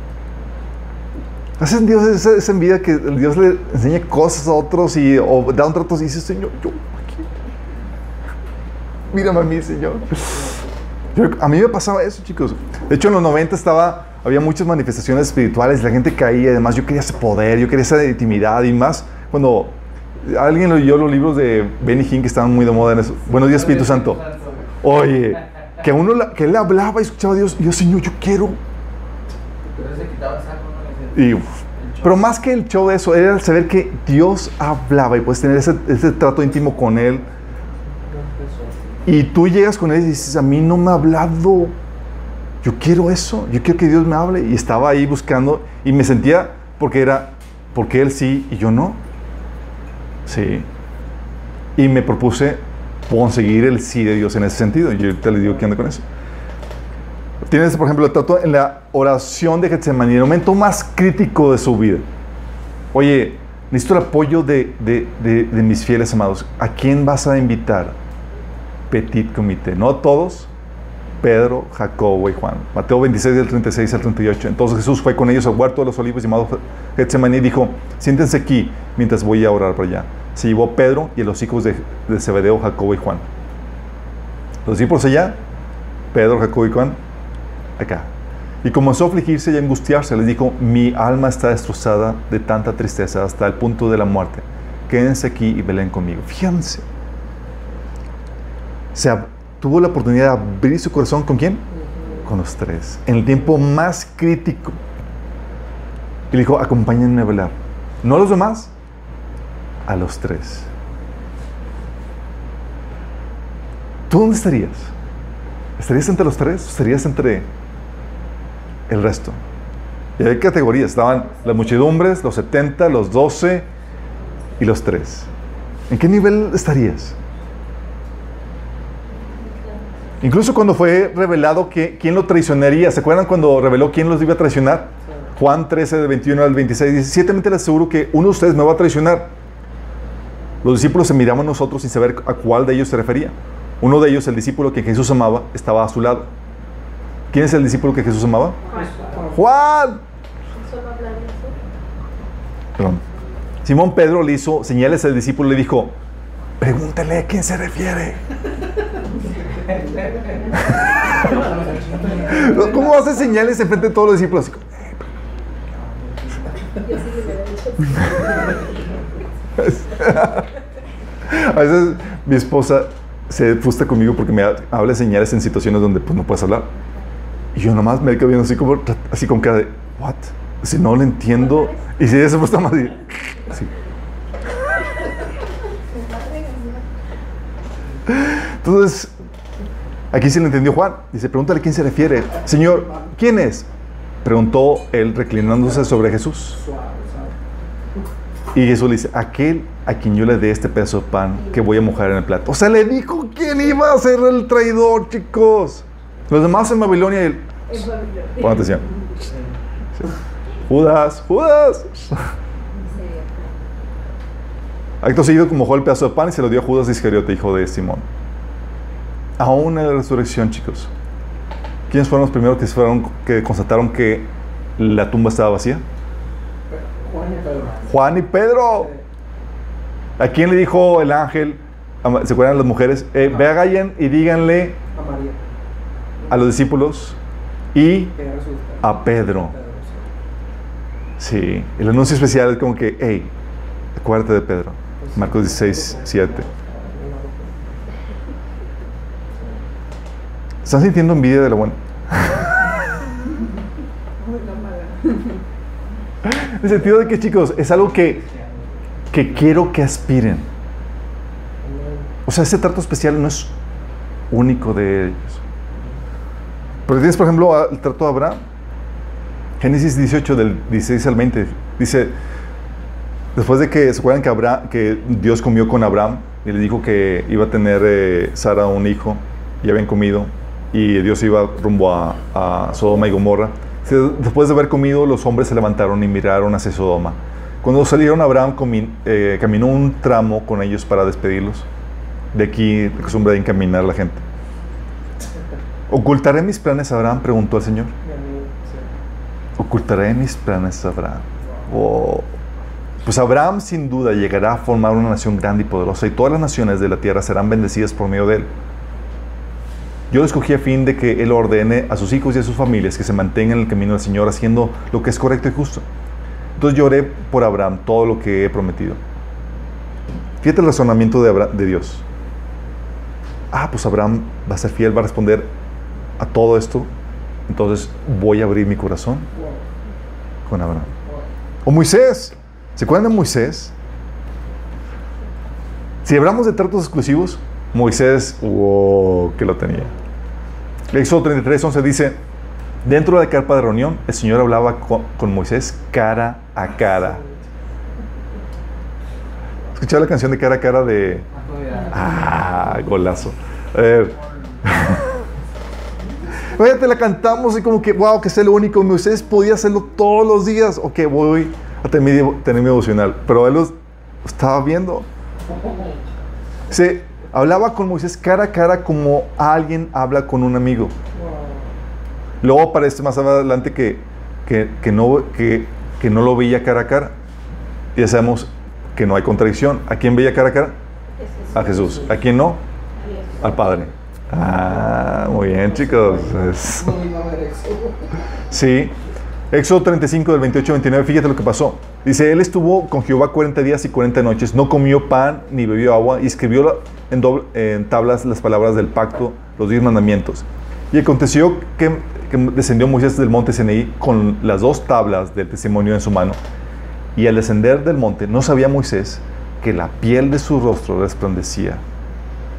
Speaker 1: Hacen Dios esa, envidia que Dios le enseña cosas a otros y da un trato y dice, Señor, yo. Mírame a mí, Señor. a mí me pasaba eso, chicos. De hecho, en los 90 estaba, había muchas manifestaciones espirituales, la gente caía, además yo quería ese poder, yo quería esa intimidad y más cuando alguien leyó los libros de Benny Hinn que estaban muy de moda en eso. Buenos días, Espíritu Santo. Oye, que uno que él hablaba y escuchaba a Dios y yo, Señor, yo quiero. Y, pero más que el show de eso, era el saber que Dios hablaba y puedes tener ese, ese trato íntimo con Él. Y tú llegas con Él y dices, a mí no me ha hablado. Yo quiero eso, yo quiero que Dios me hable. Y estaba ahí buscando y me sentía porque era, porque Él sí y yo no. Sí. Y me propuse conseguir el sí de Dios en ese sentido. Yo te le digo que anda con eso. Tienes, por ejemplo, el trato en la oración de Getsemaní, el momento más crítico de su vida. Oye, necesito el apoyo de, de, de, mis fieles amados. ¿A quién vas a invitar? Petit comité. No todos, Pedro, Jacobo y Juan. Mateo 26, del 36 al 38. Entonces Jesús fue con ellos al huerto de los olivos llamado Getsemaní y dijo, siéntense aquí mientras voy a orar por allá se llevó Pedro y los hijos de, de Zebedeo, Jacobo y Juan. Los discípulos allá, Pedro, Jacobo y Juan, acá. Y comenzó a afligirse y a angustiarse. Les dijo, mi alma está destrozada de tanta tristeza hasta el punto de la muerte. Quédense aquí y velen conmigo. Fíjense. Se tuvo la oportunidad de abrir su corazón con quién? Con los tres. En el tiempo más crítico. Y le dijo, acompáñenme a velar. No los demás, a los tres. ¿Tú dónde estarías? ¿Estarías entre los tres? ¿Estarías entre el resto? Y hay categorías. Estaban las muchedumbres, los 70, los 12 y los tres. ¿En qué nivel estarías? Incluso cuando fue revelado que quién lo traicionaría, ¿se acuerdan cuando reveló quién los iba a traicionar? Juan 13, de 21 al 26, dice, ciertamente les aseguro que uno de ustedes me va a traicionar. Los discípulos se miraban a nosotros sin saber a cuál de ellos se refería. Uno de ellos, el discípulo que Jesús amaba, estaba a su lado. ¿Quién es el discípulo que Jesús amaba? Juan. Perdón. Simón Pedro le hizo señales al discípulo y le dijo, pregúntale a quién se refiere. (laughs) (laughs) ¿Cómo hace señales en frente de todos los discípulos? (laughs) a veces mi esposa se frustra conmigo porque me habla señales en situaciones donde pues, no puedes hablar. Y yo nomás me quedo viendo así como, así con cara de, ¿what? Si no lo entiendo. Y si ella se frustra más, así. Entonces, aquí se le entendió Juan. Dice, pregúntale a quién se refiere. Señor, ¿quién es? Preguntó él reclinándose sobre Jesús. Y Jesús le dice, aquel a quien yo le dé este pedazo de pan que voy a mojar en el plato. O sea, le dijo quién iba a ser el traidor, chicos. Los demás en Babilonia y él... Pon atención. Judas, Judas. Acto seguido, mojó el pedazo de pan y se lo dio a Judas Iscariote, hijo de Simón. Aún en la resurrección, chicos, ¿Quiénes fueron los primeros que, fueron, que constataron que la tumba estaba vacía?
Speaker 2: Juan y Pedro.
Speaker 1: Juan y Pedro. ¿A quién le dijo el ángel? a- ¿Se acuerdan las mujeres? Eh, vayan y díganle
Speaker 2: A María.
Speaker 1: a los discípulos y a Pedro.
Speaker 2: Sí.
Speaker 1: Sí, el anuncio especial es como que, hey, acuérdate de Pedro. Marcos 16, 7. ¿Están sintiendo envidia de la buena? En el sentido de que, chicos, es algo que, que quiero que aspiren. O sea, ese trato especial no es único de ellos. Porque tienes, por ejemplo, el trato de Abraham. Génesis 18, del 16 al 20, dice, después de que se acuerdan que, Abraham, que Dios comió con Abraham y le dijo que iba a tener eh, Sara un hijo, y habían comido, y Dios iba rumbo a, Sodoma y Gomorra. Después de haber comido, los hombres se levantaron y miraron hacia Sodoma. Cuando salieron, Abraham eh, caminó un tramo con ellos para despedirlos. De aquí la costumbre de encaminar la gente. ¿Ocultaré mis planes Abraham? Preguntó el Señor. Ocultaré mis planes Abraham. Oh. Pues Abraham sin duda llegará a formar una nación grande y poderosa y todas las naciones de la tierra serán bendecidas por medio de él. Yo lo escogí a fin de que él ordene a sus hijos y a sus familias que se mantengan en el camino del Señor haciendo lo que es correcto y justo. Entonces yo oré por Abraham todo lo que he prometido. Fíjate el razonamiento de, de Dios. Ah, pues Abraham va a ser fiel, va a responder a todo esto. Entonces voy a abrir mi corazón con Abraham. O Moisés. ¿Se acuerdan de Moisés? Si hablamos de tratos exclusivos, Moisés, wow, que lo tenía. Éxodo 33, 11 dice, dentro de la carpa de reunión, el Señor hablaba con, Moisés cara a cara. ¿Escucharon la canción de cara a cara de... Ah, golazo. (laughs) Oye, te la cantamos y como que, wow, que es el único. Moisés podía hacerlo todos los días. Ok, voy a tener mi, devocional. Pero él los estaba viendo. Se hablaba con Moisés cara a cara como alguien habla con un amigo.
Speaker 2: Wow.
Speaker 1: Luego aparece más adelante que, que, que no, que, que no lo veía cara a cara. Y ya sabemos que no hay contradicción. ¿A quién veía cara a cara? A Jesús. ¿A quién no? Al Padre. Ah, muy bien, chicos. Sí. Éxodo 35 del 28 al 29, fíjate lo que pasó. Dice, él estuvo con Jehová 40 días y 40 noches, no comió pan ni bebió agua y escribió en, doble- en tablas las palabras del pacto, los diez mandamientos. Y aconteció que, que descendió Moisés del monte Sinaí con las dos tablas del testimonio en su mano. Y al descender del monte, no sabía Moisés que la piel de su rostro resplandecía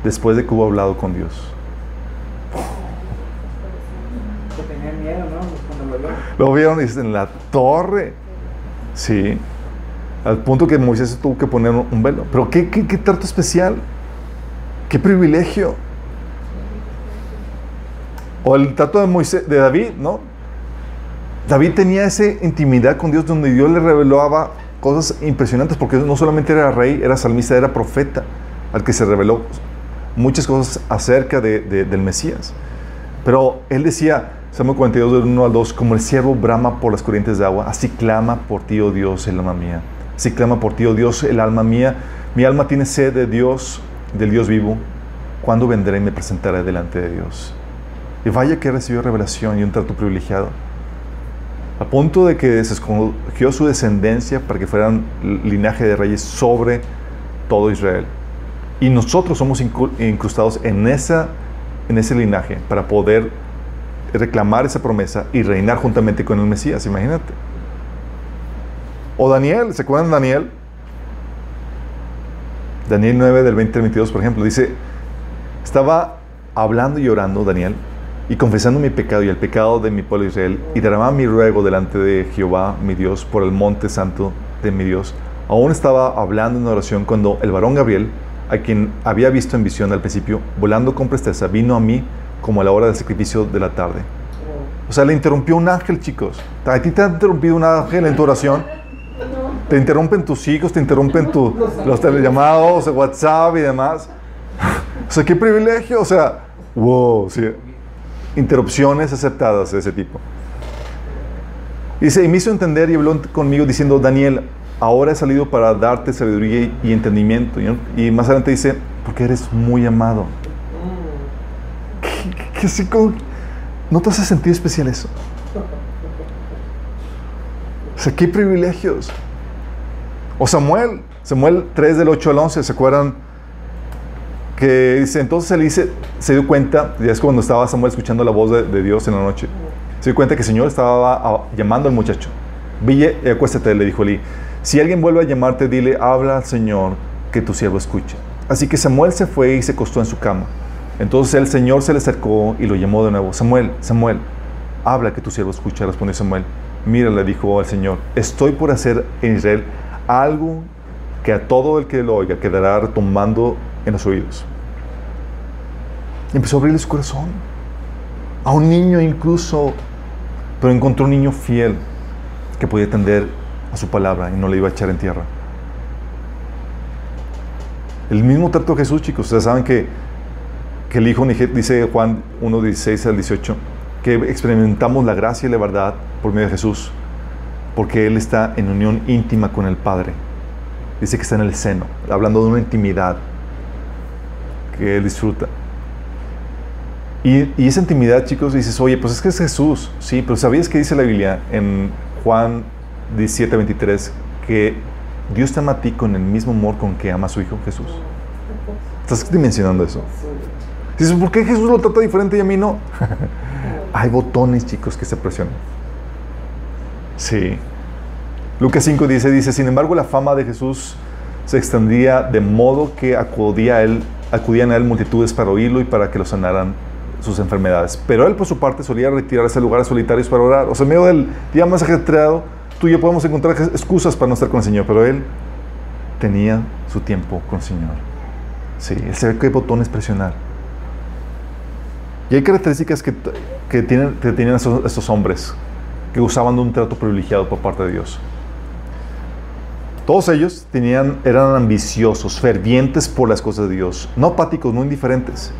Speaker 1: después de que hubo hablado con Dios.
Speaker 2: Lo
Speaker 1: vieron y dicen, en la torre. Sí. Al punto que Moisés tuvo que poner un velo. Pero qué, qué, qué trato especial. Qué privilegio. O el trato de Moisés, de David, ¿no? David tenía esa intimidad con Dios donde Dios le revelaba cosas impresionantes porque no solamente era rey, era salmista, era profeta al que se reveló muchas cosas acerca de- del Mesías. Pero él decía, Salmo 42, del 1 al 2, como el siervo brama por las corrientes de agua, así clama por ti, oh Dios, el alma mía. Así clama por ti, oh Dios, el alma mía. Mi alma tiene sed de Dios, del Dios vivo. ¿Cuándo vendré y me presentaré delante de Dios? Y vaya que recibió revelación y un trato privilegiado. A punto de que se escogió su descendencia para que fueran linaje de reyes sobre todo Israel. Y nosotros somos incrustados en, esa, en ese linaje para poder reclamar esa promesa y reinar juntamente con el Mesías, imagínate. O Daniel, ¿se acuerdan de Daniel? Daniel 9 del 20 al 22, por ejemplo, dice, estaba hablando y orando Daniel y confesando mi pecado y el pecado de mi pueblo Israel y derramaba mi ruego delante de Jehová, mi Dios, por el monte santo de mi Dios. Aún estaba hablando en oración cuando el varón Gabriel, a quien había visto en visión al principio, volando con presteza, vino a mí como a la hora del sacrificio de la tarde. O sea, le interrumpió un ángel, chicos. ¿A ti te ha interrumpido un ángel en tu oración? Te interrumpen tus hijos, te interrumpen tu- los telellamados, WhatsApp y demás. O sea, qué privilegio. O sea, wow, sí. interrupciones aceptadas de ese tipo. Dice, y me hizo entender y habló conmigo diciendo, Daniel, ahora he salido para darte sabiduría y entendimiento. Y más adelante dice, porque eres muy amado. ¿Qué, qué, qué, ¿No te hace sentido especial eso? O sea, qué privilegios. O Samuel, Samuel 3 del 8 al 11, ¿se acuerdan? Que dice, entonces él dice, se dio cuenta, ya es cuando estaba Samuel escuchando la voz de, Dios en la noche, se dio cuenta que el Señor estaba llamando al muchacho. Ville, acuéstate, le dijo Eli. Si alguien vuelve a llamarte, dile, habla al Señor, que tu siervo escuche. Así que Samuel se fue y se acostó en su cama. Entonces el Señor se le acercó y lo llamó de nuevo. Samuel, Samuel, habla que tu siervo escucha, respondió Samuel. Mira, le dijo al Señor, estoy por hacer en Israel algo que a todo el que lo oiga quedará retumbando en los oídos. Empezó a abrirle su corazón. A un niño incluso, pero encontró un niño fiel que podía atender a su palabra y no le iba a echar en tierra. El mismo trato de Jesús, chicos. Ustedes saben que, que el Hijo, dice Juan 1, 16 al 18, que experimentamos la gracia y la verdad por medio de Jesús porque Él está en unión íntima con el Padre. Dice que está en el seno, hablando de una intimidad que Él disfruta. Y, esa intimidad, chicos, dices, oye, pues es que es Jesús. Sí, pero ¿sabías que dice la Biblia en Juan 17, 23 que Dios te ama a ti con el mismo amor con que ama a su Hijo Jesús? ¿Estás dimensionando eso? Dices, ¿por qué Jesús lo trata diferente y a mí no? (laughs) Hay botones, chicos, que se presionan. Sí. Lucas 5 dice, dice, sin embargo la fama de Jesús se extendía de modo que acudía él, acudían a él multitudes para oírlo y para que lo sanaran sus enfermedades. Pero él por su parte solía retirarse a lugares solitarios para orar. O sea, en medio del día más ajetreado, tú y yo podemos encontrar excusas para no estar con el Señor, pero él tenía su tiempo con el Señor. Sí, él sabe qué botones presionar. Y hay características que, que tienen, que tenían estos hombres que usaban de un trato privilegiado por parte de Dios. Todos ellos tenían, eran ambiciosos, fervientes por las cosas de Dios, no apáticos, no indiferentes.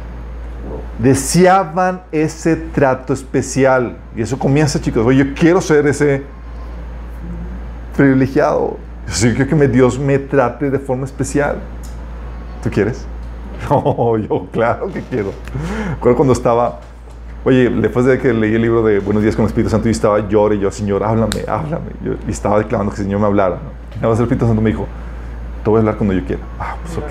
Speaker 1: Deseaban ese trato especial. Y eso comienza, chicos. Oye, yo quiero ser ese privilegiado. Yo quiero que Dios me trate de forma especial. ¿Tú quieres? (laughs) No, yo claro que quiero. Recuerdo cuando estaba Oye, después de que leí el libro de Buenos días con el Espíritu Santo, yo estaba llorando y yo, Señor, háblame, háblame. y estaba declarando que el Señor me hablara. ¿no? El Espíritu Santo me dijo, te voy a hablar cuando yo quiera. Ah, pues ok.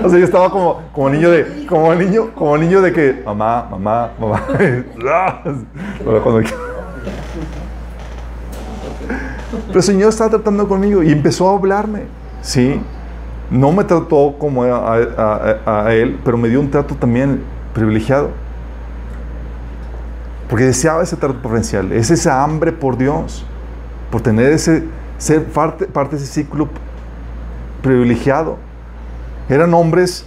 Speaker 1: (laughs) o sea, yo estaba como, como niño de, como niño, como niño de que, mamá, mamá, mamá. (laughs) Pero el Señor estaba tratando conmigo y empezó a hablarme. Sí. No me trató como a, Él, pero me dio un trato también privilegiado. Porque deseaba ese trato preferencial, es esa hambre por Dios, por tener ese, ser parte, de ese ciclo privilegiado. Eran hombres,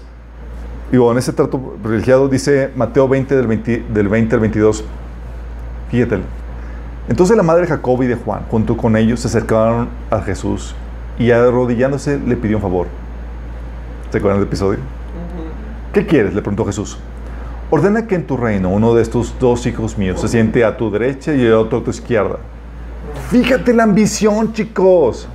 Speaker 1: digo, en ese trato privilegiado dice Mateo 20 del 20, del 20 al 22, fíjate. Entonces la madre de Jacob y de Juan, junto con ellos, se acercaron a Jesús y arrodillándose le pidió un favor. ¿Se acuerdan del episodio? ¿Qué quieres? Le preguntó Jesús. Ordena que en tu reino uno de estos dos hijos míos se siente a tu derecha y el otro a tu izquierda. Fíjate la ambición, chicos.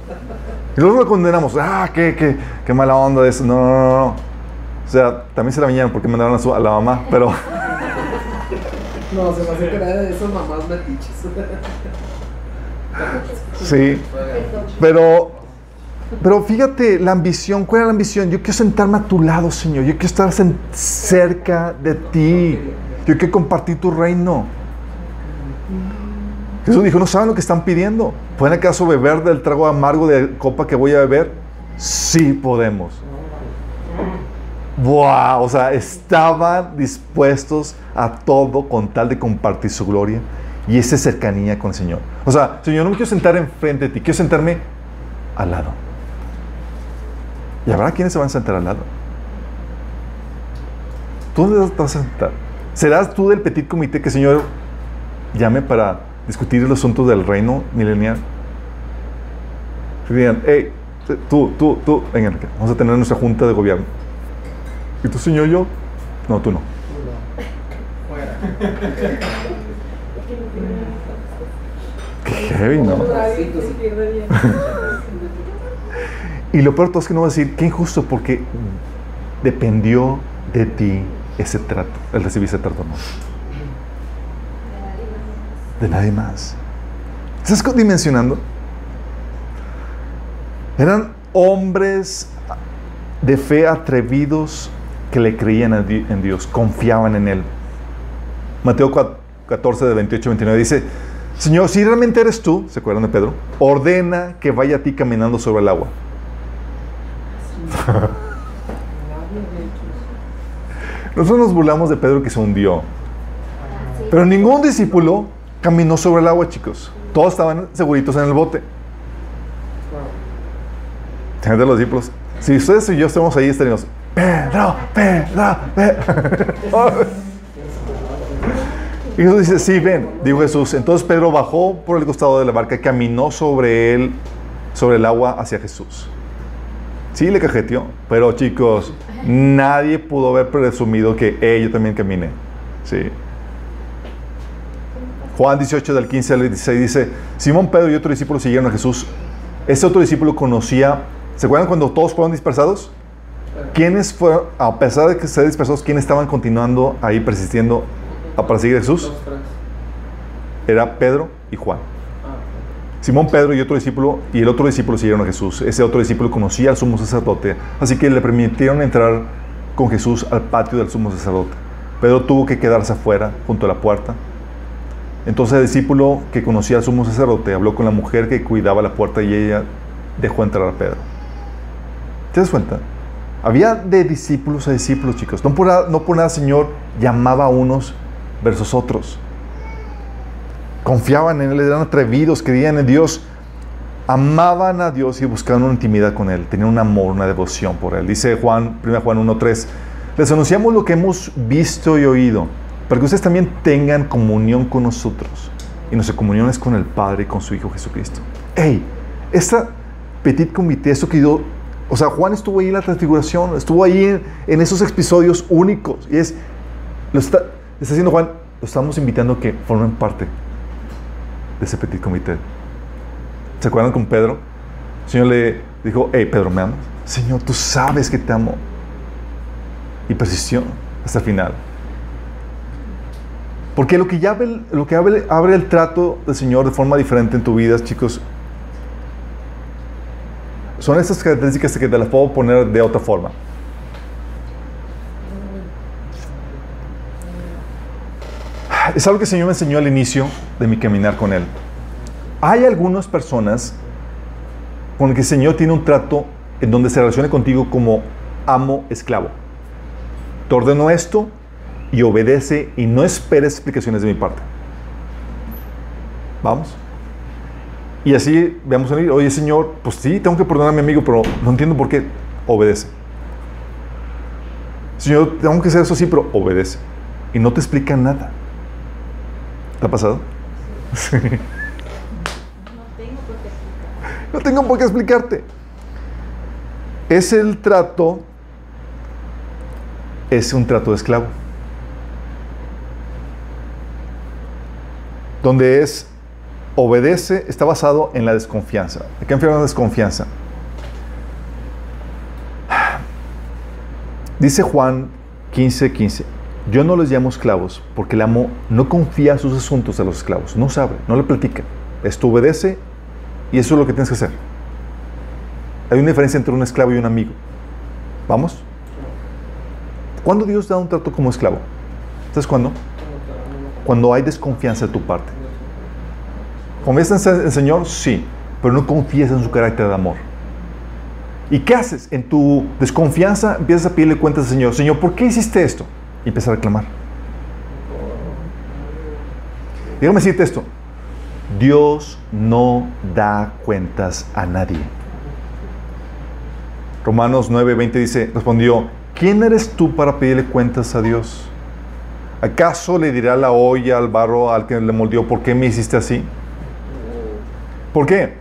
Speaker 1: Y luego lo condenamos. Ah, qué, qué, qué mala onda de eso. No, no, no, no. O sea, también se la vinieron porque mandaron a, su, a la mamá, pero. (laughs)
Speaker 2: No, se me hace que era de esas mamás metiches.
Speaker 1: sí. (laughs) Pero pero fíjate, la ambición, ¿cuál era la ambición? Yo quiero sentarme a tu lado, Señor. Yo quiero estar cerca de ti. Yo quiero compartir tu reino. Jesús dijo, ¿no saben lo que están pidiendo? ¿Pueden acaso beber del trago amargo de copa que voy a beber? Sí podemos. ¡Wow! O sea, estaban dispuestos a todo con tal de compartir su gloria y esa cercanía con el Señor. O sea, Señor, no me quiero sentar enfrente de ti, quiero sentarme al lado. Y habrá quienes se van a sentar al lado. ¿Tú dónde te vas a sentar? ¿Serás tú del petit comité que el Señor llame para discutir los asuntos del reino milenial? Que digan, hey, tú, tú, tú, vengan, vamos a tener nuestra junta de gobierno. ¿Y tú, Señor, yo? No, tú no. Qué heavy, ¿no? (laughs) Y lo peor todo es que no va a decir, qué injusto, porque dependió de ti ese trato, el recibir ese trato, ¿no? De nadie más. ¿Estás dimensionando? Eran hombres de fe atrevidos que le creían en Dios, confiaban en Él. Mateo 14, de 28 a 29 dice, Señor, si realmente eres tú, ¿se acuerdan de Pedro? Ordena que vaya a ti caminando sobre el agua. (laughs) Nosotros nos burlamos de Pedro que se hundió. Pero ningún discípulo caminó sobre el agua, chicos. Todos estaban seguritos en el bote. Los discípulos. Si ustedes y yo estamos ahí, estaríamos, Pedro, Pedro, Pedro. (laughs) y Jesús dice, sí, ven, dijo Jesús. Entonces Pedro bajó por el costado de la barca, caminó sobre él, sobre el agua hacia Jesús. Sí, le cajeteó, pero chicos, nadie pudo haber presumido que yo también caminé. Sí. Juan 18 del 15 al 16 dice, Simón Pedro y otro discípulo siguieron a Jesús. Ese otro discípulo conocía, ¿se acuerdan cuando todos fueron dispersados? ¿Quiénes fueron, a pesar de que se dispersados, quiénes estaban continuando ahí persistiendo a perseguir a Jesús? Era Pedro y Juan. Simón Pedro y otro discípulo, y el otro discípulo siguieron a Jesús. Ese otro discípulo conocía al sumo sacerdote, así que le permitieron entrar con Jesús al patio del sumo sacerdote. Pedro tuvo que quedarse afuera, junto a la puerta. Entonces el discípulo que conocía al sumo sacerdote habló con la mujer que cuidaba la puerta y ella dejó entrar a Pedro. ¿Te das cuenta? Había de discípulos a discípulos, chicos. No por, nada, no por nada Señor llamaba a unos versus otros. Confiaban en Él, eran atrevidos, creían en Dios, amaban a Dios y buscaban una intimidad con Él, tenían un amor, una devoción por Él. Dice Juan, 1 Juan 1.3, les anunciamos lo que hemos visto y oído, para que ustedes también tengan comunión con nosotros. Y nuestra comunión es con el Padre y con su Hijo Jesucristo. ¡Ey! Esta petit comité, esto que yo, o sea, Juan estuvo ahí en la transfiguración, estuvo ahí en, esos episodios únicos. Y es, lo está, está haciendo Juan, lo estamos invitando a que formen parte de ese petit comité. ¿Se acuerdan con Pedro? El Señor le dijo, hey Pedro, ¿me amas? Señor, tú sabes que te amo. Y persistió hasta el final. Porque lo que, abre el trato del Señor de forma diferente en tu vida, chicos, son estas características que te las puedo poner de otra forma. Es algo que el Señor me enseñó al inicio de mi caminar con Él. Hay algunas personas con las que el Señor tiene un trato en donde se relaciona contigo como amo-esclavo. Te ordeno esto y obedece y no esperes explicaciones de mi parte. Vamos. Y así veamos a oye Señor, pues sí, tengo que perdonar a mi amigo, pero no entiendo por qué. Obedece. Señor, tengo que hacer eso sí, pero obedece. Y no te explica nada. ¿Te ha pasado? Sí. No tengo por qué explicarte. Es el trato, es un trato de esclavo. Donde es, obedece, está basado en la desconfianza. ¿De qué enferma la desconfianza? Dice Juan 15, 15. Yo no les llamo esclavos porque el amo no confía sus asuntos a los esclavos, no sabe, no le platica. Esto obedece y eso es lo que tienes que hacer. Hay una diferencia entre un esclavo y un amigo. ¿Vamos? ¿Cuándo Dios da un trato como esclavo? ¿Sabes cuándo? Cuando hay desconfianza de tu parte. ¿Confías en el Señor? Sí, pero no confías en su carácter de amor. ¿Y qué haces? En tu desconfianza empiezas a pedirle cuentas al Señor. Señor, ¿por qué hiciste esto? y empieza a reclamar. Déjame decirte esto. Dios no da cuentas a nadie. Romanos 9:20 dice, respondió, ¿quién eres tú para pedirle cuentas a Dios? ¿Acaso le dirá la olla al barro al que le moldeó, ¿por qué me hiciste así? ¿Por qué?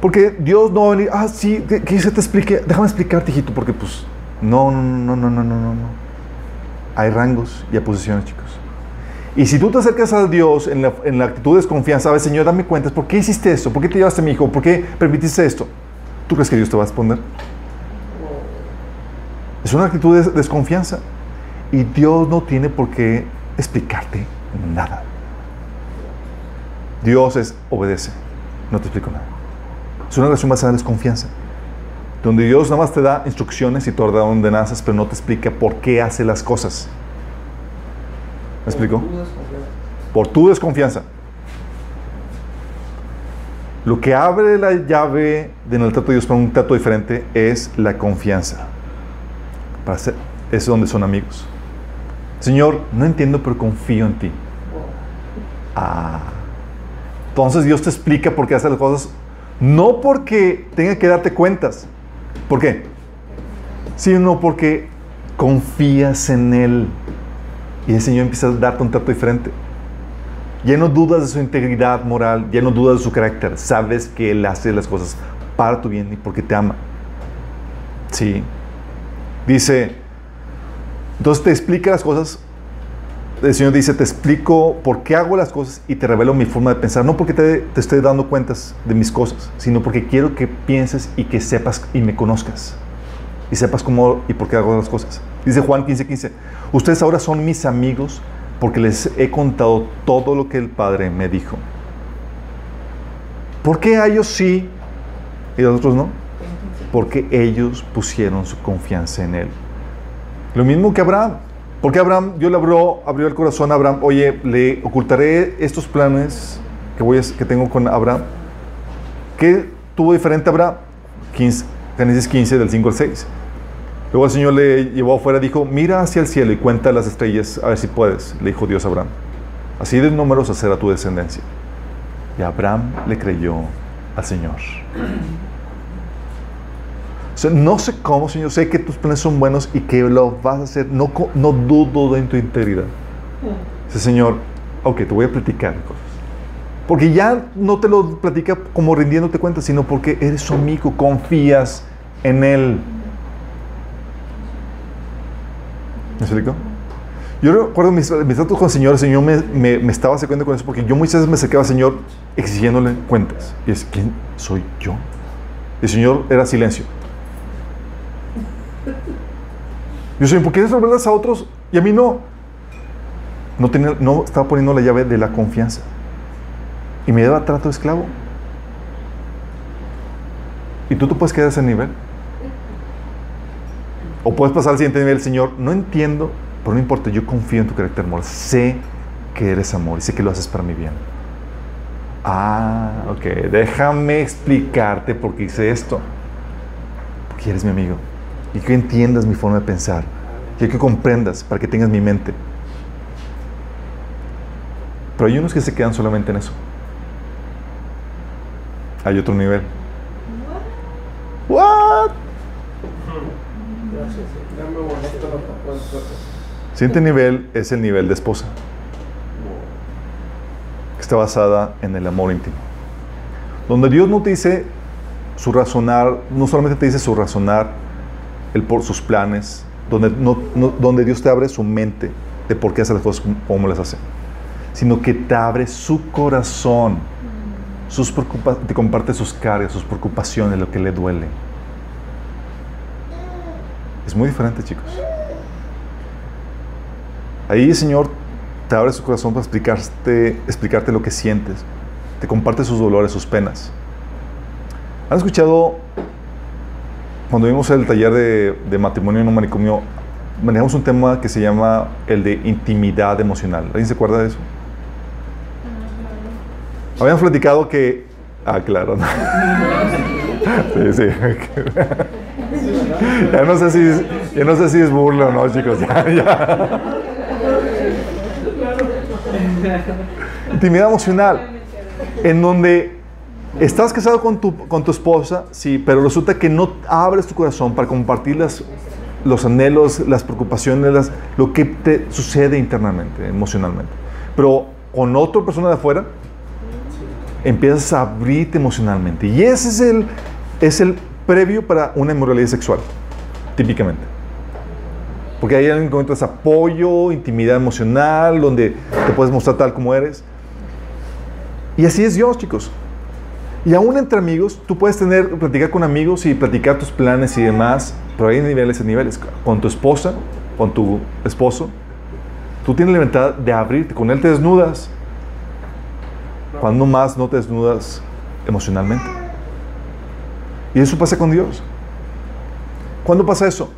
Speaker 1: Porque Dios no va a venir, ah, sí, que, que se te explique, déjame explicarte, hijito, porque pues, no, no, no, no, no, no, no hay rangos y posiciones, chicos. Y si tú te acercas a Dios en la, en la actitud de desconfianza, a ver, Señor, dame cuentas, ¿por qué hiciste esto? ¿Por qué te llevaste a mi hijo? ¿Por qué permitiste esto? ¿Tú crees que Dios te va a responder? Es una actitud de desconfianza. Y Dios no tiene por qué explicarte nada. Dios es obedece. No te explico nada. Es una relación basada en desconfianza. Donde Dios nada más te da instrucciones y te ordena donde naces, pero no te explica por qué hace las cosas. ¿Me explico? Por tu desconfianza. Lo que abre la llave de en el trato de Dios para un trato diferente es la confianza. Para ser, es donde son amigos. Señor, no entiendo, pero confío en ti. Ah. Entonces Dios te explica por qué hace las cosas. No porque tenga que darte cuentas. ¿Por qué? Sino porque confías en Él. Y el Señor empieza a darte un trato diferente. Ya no dudas de su integridad moral, ya no dudas de su carácter. Sabes que Él hace las cosas para tu bien y porque te ama. Sí. Dice, entonces te explica las cosas. El Señor dice, te explico por qué hago las cosas y te revelo mi forma de pensar. No porque te, te estoy dando cuentas de mis cosas, sino porque quiero que pienses y que sepas y me conozcas. Y sepas cómo y por qué hago las cosas. Dice Juan 15:15, 15, ustedes ahora son mis amigos porque les he contado todo lo que el Padre me dijo. ¿Por qué ellos sí y a otros no? Porque ellos pusieron su confianza en Él. Lo mismo que Abraham. Porque Abraham, Dios le abrió, abrió el corazón a Abraham, oye, le ocultaré estos planes que, voy a, que tengo con Abraham. ¿Qué tuvo diferente Abraham? 15, Génesis 15, del 5 al 6. Luego el Señor le llevó afuera y dijo, mira hacia el cielo y cuenta las estrellas, a ver si puedes, le dijo Dios a Abraham. Así de numerosa será tu descendencia. Y Abraham le creyó al Señor. O sea, no sé cómo, Señor, sé que tus planes son buenos y que lo vas a hacer. No, no dudo de tu integridad. Dice, Señor, ok, te voy a platicar cosas. Porque ya no te lo platica como rindiéndote cuenta, sino porque eres su amigo, confías en Él. ¿Me explico? Yo recuerdo mis, mis tratos con el Señor, el Señor me, me, me, estaba acercando con eso porque yo muchas veces me acercaba al Señor exigiéndole cuentas. Y es, ¿quién soy yo? El Señor era silencio. Yo soy, ¿por qué revelas a otros y a mí no? No, tenía, no estaba poniendo la llave de la confianza. Y me daba trato de esclavo. Y tú, tú puedes quedar a ese nivel. O puedes pasar al siguiente nivel, Señor, no entiendo, pero no importa, yo confío en tu carácter amor. Sé que eres amor y sé que lo haces para mi bien. Ah, ok, déjame explicarte por qué hice esto. Porque eres mi amigo. Y que entiendas mi forma de pensar. Y que comprendas para que tengas mi mente. Pero hay unos que se quedan solamente en eso. Hay otro nivel. What? Siguiente nivel es el nivel de esposa. Que está basada en el amor íntimo. Donde Dios no te dice su razonar, no solamente te dice su razonar, el por sus planes, donde, no, donde Dios te abre su mente de por qué hace las cosas como las hace, sino que te abre su corazón, sus te comparte sus cargas, sus preocupaciones, lo que le duele. Es muy diferente, chicos. Ahí el Señor te abre su corazón para explicarte, explicarte lo que sientes, te comparte sus dolores, sus penas. ¿Han escuchado cuando vimos el taller de, de matrimonio en un manicomio, manejamos un tema que se llama el de intimidad emocional. ¿Alguien se acuerda de eso? Habíamos platicado que... Ah, claro. ¿no? Sí, sí. Ya no sé si es, ya no sé si es burla o no, chicos. Ya, ya. Intimidad emocional. En donde Estás casado con tu, con tu esposa, sí, pero resulta que no abres tu corazón para compartir las, los anhelos, las preocupaciones, lo que te sucede internamente, emocionalmente. Pero con otra persona de afuera, empiezas a abrirte emocionalmente. Y ese es el, es el previo para una inmoralidad sexual, típicamente. Porque ahí encuentras apoyo, intimidad emocional, donde te puedes mostrar tal como eres. Y así es Dios, chicos. Y aún entre amigos, tú puedes tener, platicar con amigos y platicar tus planes y demás, pero hay niveles y niveles. Con tu esposa, con tu esposo, tú tienes la libertad de abrirte, con él te desnudas. Cuando más no te desnudas emocionalmente. Y eso pasa con Dios. ¿Cuándo pasa eso?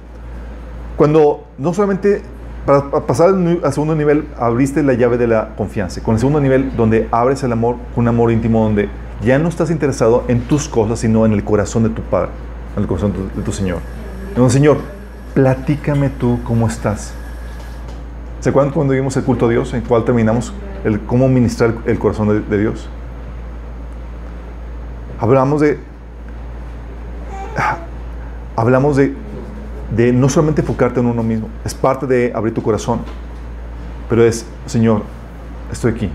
Speaker 1: Cuando no solamente para pasar al segundo nivel abriste la llave de la confianza, con el segundo nivel donde abres el amor, un amor íntimo donde ya no estás interesado en tus cosas, sino en el corazón de tu Padre, en el corazón de tu, Señor. Entonces, Señor, platícame tú cómo estás. ¿Se acuerdan cuando vimos el culto a Dios, en cual terminamos el cómo ministrar el corazón de, Dios? Hablamos de hablamos de, de no solamente enfocarte en uno mismo, es parte de abrir tu corazón, pero es, Señor, estoy aquí.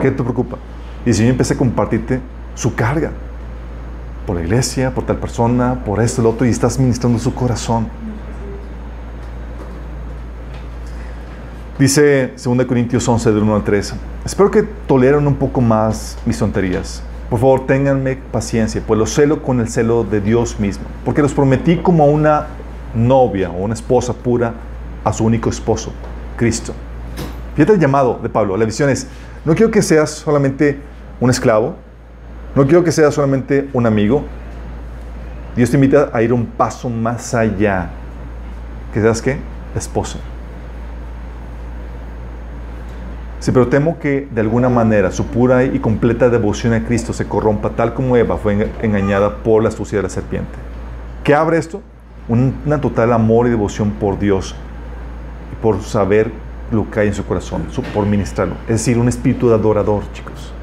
Speaker 1: ¿Qué te preocupa? Y el Señor empieza a compartirte su carga por la iglesia, por tal persona, por esto, lo otro, y estás ministrando su corazón. Dice 2 Corintios 11, del 1 al 3. Espero que toleren un poco más mis tonterías. Por favor, ténganme paciencia, pues los celo con el celo de Dios mismo. Porque los prometí como una novia o una esposa pura a su único esposo, Cristo. Fíjate el llamado de Pablo. La visión es, no quiero que seas solamente un esclavo, no quiero que seas solamente un amigo. Dios te invita a ir un paso más allá. ¿Que seas qué? Esposo. Sí, pero temo que de alguna manera su pura y completa devoción a Cristo se corrompa tal como Eva fue engañada por la astucia de la serpiente. ¿Qué abre esto? Un total amor y devoción por Dios y por saber lo que hay en su corazón, por ministrarlo. Es decir, un espíritu de adorador, chicos.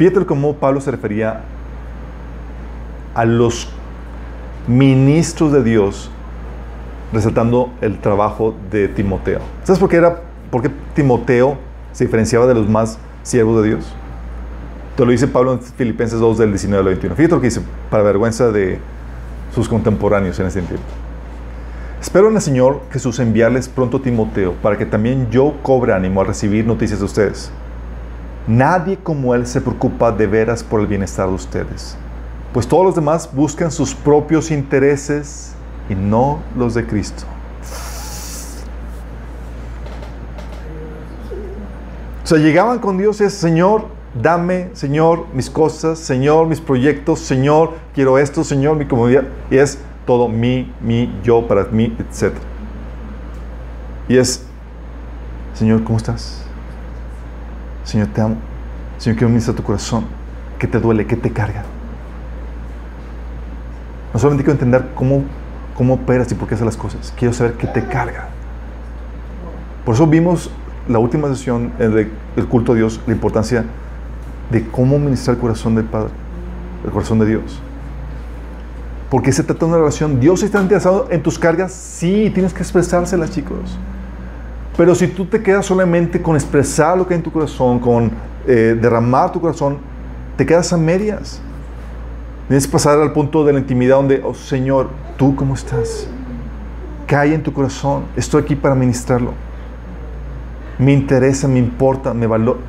Speaker 1: Fíjate cómo Pablo se refería a los ministros de Dios, resaltando el trabajo de Timoteo. ¿Sabes por qué, era, por qué Timoteo se diferenciaba de los más siervos de Dios? Te lo dice Pablo en Filipenses 2 del 19 al 21. Fíjate lo que dice, para vergüenza de sus contemporáneos en ese tiempo. Espero en el Señor Jesús enviarles pronto a Timoteo para que también yo cobre ánimo a recibir noticias de ustedes Nadie como Él se preocupa de veras por el bienestar de ustedes, pues todos los demás buscan sus propios intereses y no los de Cristo. O sea, llegaban con Dios y es, Señor, dame, Señor, mis cosas, Señor, mis proyectos, Señor, quiero esto, Señor, mi comodidad. Y es todo mi, mi, yo, para mí, etc. Y es, Señor, ¿cómo estás? Señor, te amo. Señor, quiero ministrar tu corazón. ¿Qué te duele? ¿Qué te carga? No solamente quiero entender cómo, cómo operas y por qué haces las cosas. Quiero saber qué te carga. Por eso vimos la última sesión del culto a Dios, la importancia de cómo ministrar el corazón del Padre, el corazón de Dios. Porque se trata de una relación. Dios está interesado en tus cargas. Sí, tienes que expresárselas, chicos. Pero si tú te quedas solamente con expresar lo que hay en tu corazón, con eh, derramar tu corazón, te quedas a medias. Tienes que pasar al punto de la intimidad donde, oh Señor, ¿tú cómo estás? ¿Qué hay en tu corazón? Estoy aquí para ministrarlo. Me interesa, me importa, me valoro,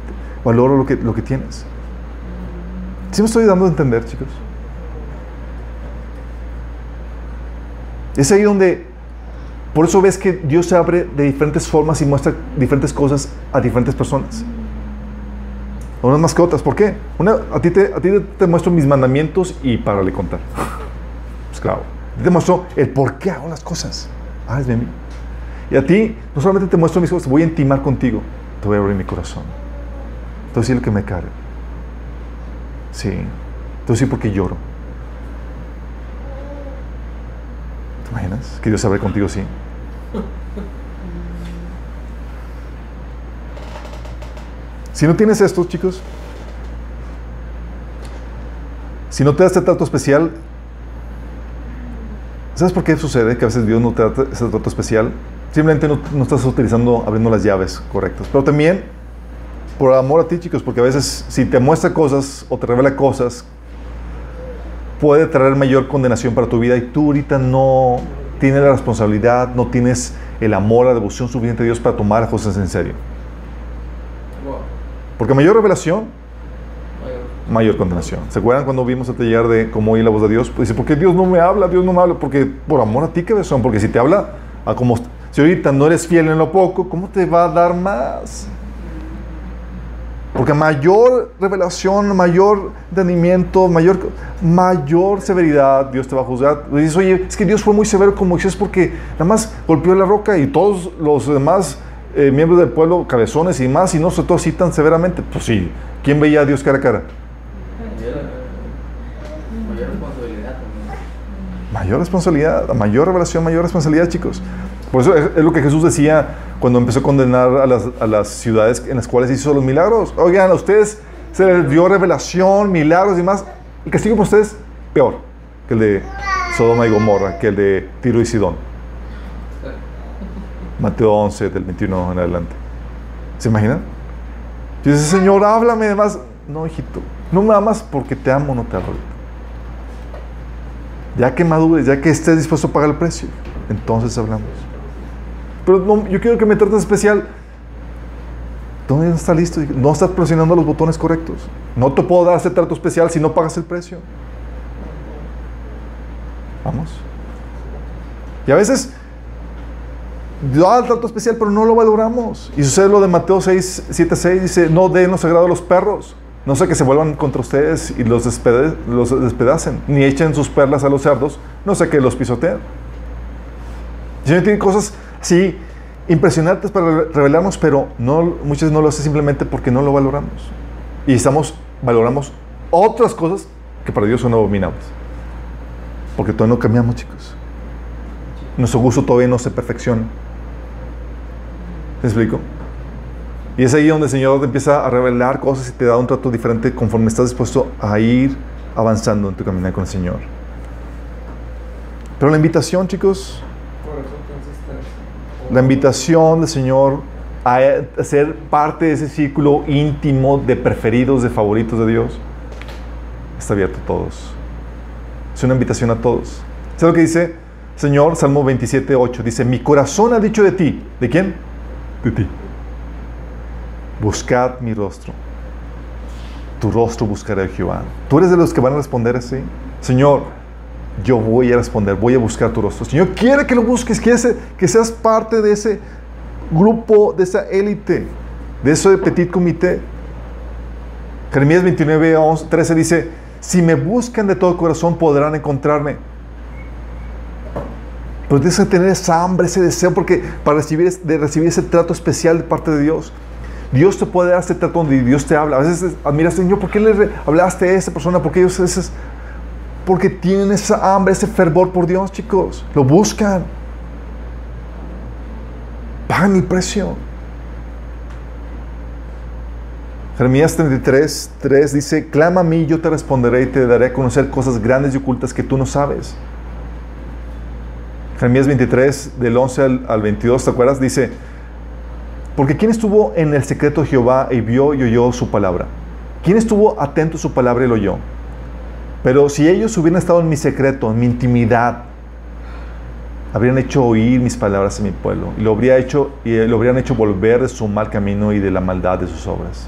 Speaker 1: valoro lo que, lo que tienes. ¿Sí me estoy dando a entender, chicos? Es ahí donde por eso ves que Dios se abre de diferentes formas y muestra diferentes cosas a diferentes personas. A unas mascotas, ¿por qué? A ti, te, muestro mis mandamientos y para le contar. (laughs) Pues claro. te muestro el por qué hago las cosas. Ah, mí. Y a ti, no solamente te muestro mis cosas, voy a intimar contigo. Te voy a abrir mi corazón. Te voy a decir lo que me carga. Sí. Te voy a decir por qué lloro. ¿Te imaginas? Que Dios abre contigo, sí. Si no tienes esto, chicos, si no te da este trato especial, ¿sabes por qué sucede que a veces Dios no te da ese trato especial? Simplemente no, no estás utilizando, abriendo las llaves correctas. Pero también por amor a ti, chicos, porque a veces si te muestra cosas o te revela cosas puede traer mayor condenación para tu vida y tú ahorita no tienes la responsabilidad, no tienes el amor, la devoción suficiente a Dios para tomar las cosas en serio. Porque mayor revelación,
Speaker 2: Mayor.
Speaker 1: condenación. ¿Se acuerdan cuando vimos el taller de cómo oír la voz de Dios? Pues dice, ¿por qué Dios no me habla? Dios no me habla. Porque por amor a ti, son Porque si te habla, a como, si ahorita no eres fiel en lo poco, ¿cómo te va a dar más? Porque mayor revelación, mayor entendimiento, mayor, mayor severidad Dios te va a juzgar. Y dices, oye, es que Dios fue muy severo con Moisés porque nada más golpeó la roca y todos los demás eh, miembros del pueblo, cabezones y más, y no se así tan severamente. Pues sí, ¿quién veía a Dios cara a cara?
Speaker 2: Mayor responsabilidad,
Speaker 1: mayor revelación, mayor responsabilidad, chicos. Por eso es, lo que Jesús decía cuando empezó a condenar a las, a las ciudades en las cuales hizo los milagros. Oigan, a ustedes se les dio revelación, milagros y más. El castigo para ustedes, peor que el de Sodoma y Gomorra, que el de Tiro y Sidón. Mateo 11, del 21 en adelante. ¿Se imaginan? Y dice, Señor, háblame además. No, hijito, no me amas porque te amo, no te amo. Ya que madures, ya que estés dispuesto a pagar el precio, entonces hablamos. Pero no, yo quiero que me trates especial. ¿Dónde no está listo? No estás presionando los botones correctos. No te puedo dar ese trato especial si no pagas el precio. Vamos. Y a veces da el trato especial, pero no lo valoramos. Y sucede lo de Mateo 6, 7, 6, dice, no den lo sagrado a los perros. No sé que se vuelvan contra ustedes y los, los despedacen, ni echen sus perlas a los cerdos, no sé que los pisoteen. El Señor tiene cosas así impresionantes para re- revelarnos, pero no, muchas veces no lo hace simplemente porque no lo valoramos. Y estamos, valoramos otras cosas que para Dios son abominables. Porque todavía no cambiamos, chicos. Nuestro gusto todavía no se perfecciona. ¿Me explico? Y es ahí donde el Señor te empieza a revelar cosas y te da un trato diferente conforme estás dispuesto a ir avanzando en tu caminar con el Señor. Pero la invitación, chicos,
Speaker 2: Por eso entonces tres.
Speaker 1: La invitación del Señor a a ser parte de ese círculo íntimo de preferidos, de favoritos de Dios, está abierto a todos. Es una invitación a todos. ¿Sabes lo que dice Señor? Salmo 27, 8. Dice, mi corazón ha dicho de ti. ¿De quién? De ti. Buscad mi rostro. Tu rostro buscaré, Jehová. Tú eres de los que van a responder así. Señor, yo voy a responder, voy a buscar tu rostro. Señor, quiere que lo busques, quiere que seas parte de ese grupo, de esa élite, de ese petit comité. Jeremías 29, 11, 13 dice, si me buscan de todo corazón podrán encontrarme. Pero tienes que tener esa hambre, ese deseo, porque para recibir, de recibir ese trato especial de parte de Dios, Dios te puede dar ese trato donde Dios te habla. A veces es- admiras, Señor, ¿por qué le hablaste a esa persona? ¿Por qué ellos esas? Porque tienen esa hambre, ese fervor por Dios, chicos. Lo buscan. Pagan el precio. Jeremías 33, 3 dice, clama a mí, yo te responderé y te daré a conocer cosas grandes y ocultas que tú no sabes. Jeremías 23, del 11 al, al 22, ¿te acuerdas? Dice, porque ¿quién estuvo en el secreto de Jehová y vio y oyó su palabra? ¿Quién estuvo atento a su palabra y lo oyó? Pero si ellos hubieran estado en mi secreto, en mi intimidad, habrían hecho oír mis palabras a mi pueblo y lo, habría hecho, y lo habrían hecho volver de su mal camino y de la maldad de sus obras.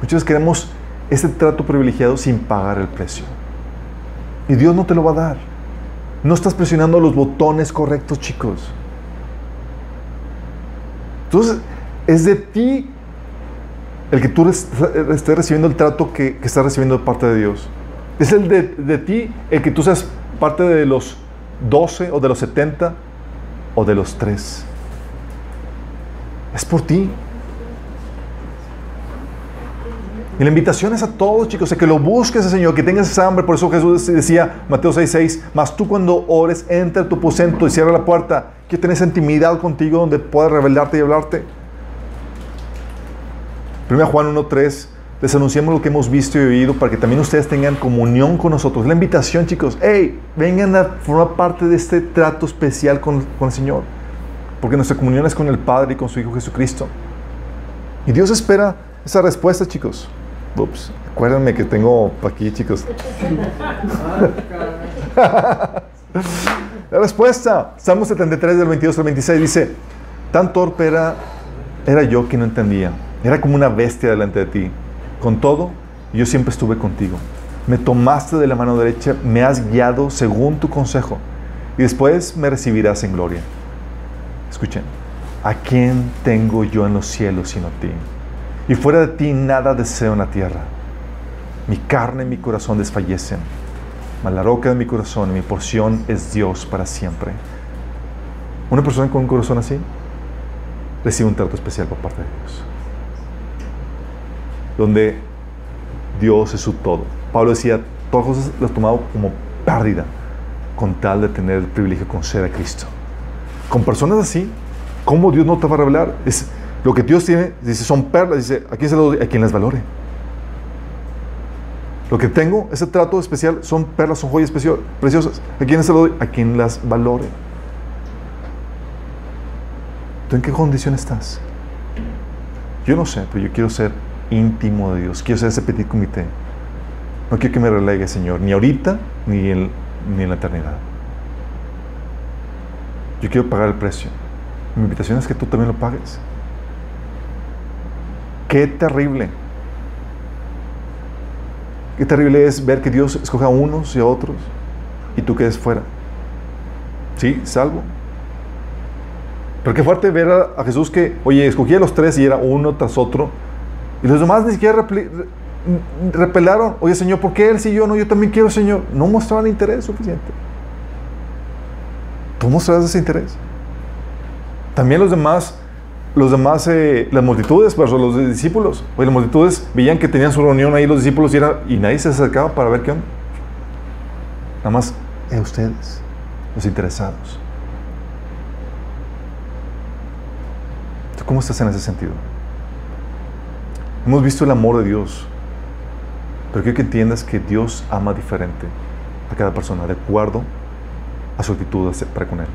Speaker 1: Muchos queremos ese trato privilegiado sin pagar el precio. Y Dios no te lo va a dar. No estás presionando los botones correctos, chicos. Entonces, es de ti el que tú estés recibiendo el trato que, que estás recibiendo de parte de Dios. Es el de, ti el que tú seas parte de los 12 o de los 70 o de los 3. Es por ti. Y la invitación es a todos, chicos, a que lo busques, Señor, que tengas esa hambre. Por eso Jesús decía, Mateo 6:6, mas tú cuando ores, entra a tu aposento y cierra la puerta, que tenés intimidad contigo donde puedas revelarte y hablarte. 1 Juan 1:3, les anunciamos lo que hemos visto y oído para que también ustedes tengan comunión con nosotros. La invitación, chicos, hey, vengan a formar parte de este trato especial con, con el Señor, porque nuestra comunión es con el Padre y con su Hijo Jesucristo. Y Dios espera esa respuesta, chicos. Ups. Acuérdenme que tengo aquí, chicos. (laughs) La respuesta, Salmo 73 del 22 al 26 dice, tan torpe era, era yo que no entendía. Era como una bestia delante de ti. Con todo, yo siempre estuve contigo. Me tomaste de la mano derecha, me has guiado según tu consejo. Y después me recibirás en gloria. Escuchen, ¿a quién tengo yo en los cielos sino a ti? Y fuera de ti nada deseo en la tierra. Mi carne y mi corazón desfallecen mas la roca de mi corazón y mi porción es Dios para siempre. Una persona con un corazón así recibe un trato especial por parte de Dios. Donde Dios es su todo. Pablo decía, todas las cosas las tomado como pérdida con tal de tener el privilegio de conocer a Cristo. Con personas así, ¿cómo Dios no te va a revelar? Es, lo que Dios tiene, dice, son perlas, dice, ¿a quién se lo doy? A quien las valore. Lo que tengo, ese trato especial, son perlas, son joyas preciosas. ¿A quién se lo doy? A quien las valore. ¿Tú en qué condición estás? Yo no sé, pero yo quiero ser íntimo de Dios. Quiero ser ese petit comité. No quiero que me relegue, Señor, ni ahorita ni en, ni en la eternidad. Yo quiero pagar el precio. Mi invitación es que tú también lo pagues. Qué terrible Qué terrible es ver que Dios escoja a unos y a otros y tú quedes fuera. Sí, salvo. Pero qué fuerte ver a, Jesús que, oye, escogía a los tres y era uno tras otro. Y los demás ni siquiera repelaron. Oye, Señor, ¿por qué él sí yo no? Yo también quiero, Señor. No mostraban interés suficiente. Tú mostrabas ese interés. También los demás los demás, eh, las multitudes, pero los discípulos, oye, las multitudes veían que tenían su reunión ahí los discípulos y, nadie se acercaba para ver qué onda. Nada más ustedes, los interesados. ¿Tú cómo estás en ese sentido? Hemos visto el amor de Dios, pero quiero que entiendas que Dios ama diferente a cada persona, de acuerdo a su actitud para con Él.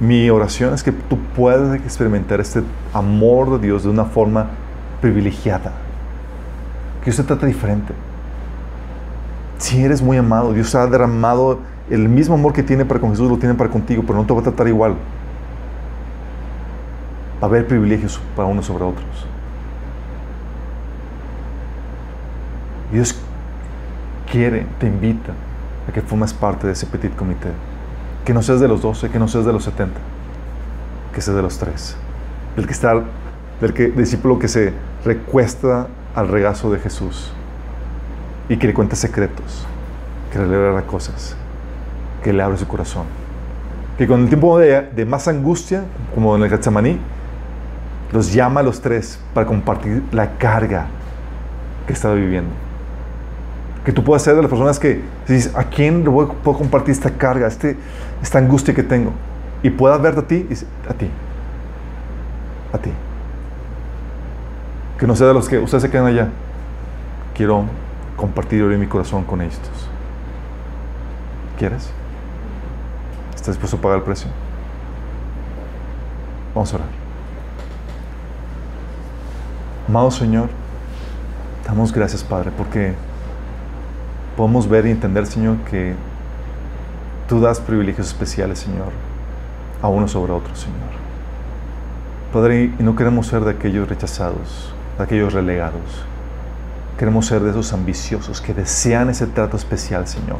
Speaker 1: Mi oración es que tú puedas experimentar este amor de Dios de una forma privilegiada. Que Dios te trate diferente. Si eres muy amado, Dios ha derramado el mismo amor que tiene para con Jesús, lo tiene para contigo, pero no te va a tratar igual. Haber privilegios para unos sobre otros. Dios quiere, te invita a que formes parte de ese petit comité. Que no seas de los 12, que no seas de los 70, que seas de los tres. Del que está, del que, discípulo que se recuesta al regazo de Jesús y que le cuenta secretos, que le revela cosas, que le abre su corazón. Que con el tiempo de, de más angustia, como en el Getsemaní, los llama a los tres para compartir la carga que estaba viviendo. Que tú puedas ser de las personas que dices, ¿a quién puedo compartir esta carga, este, esta angustia que tengo? Y puedas verte a ti, y a ti, a ti. Que no sea de los que ustedes se quedan allá. Quiero compartir hoy mi corazón con estos. ¿Quieres? ¿Estás dispuesto a pagar el precio? Vamos a orar. Amado Señor, damos gracias, Padre, porque podemos ver y entender, Señor, que tú das privilegios especiales, Señor, a uno sobre otro, Señor. Padre, y no queremos ser de aquellos rechazados, de aquellos relegados. Queremos ser de esos ambiciosos que desean ese trato especial, Señor.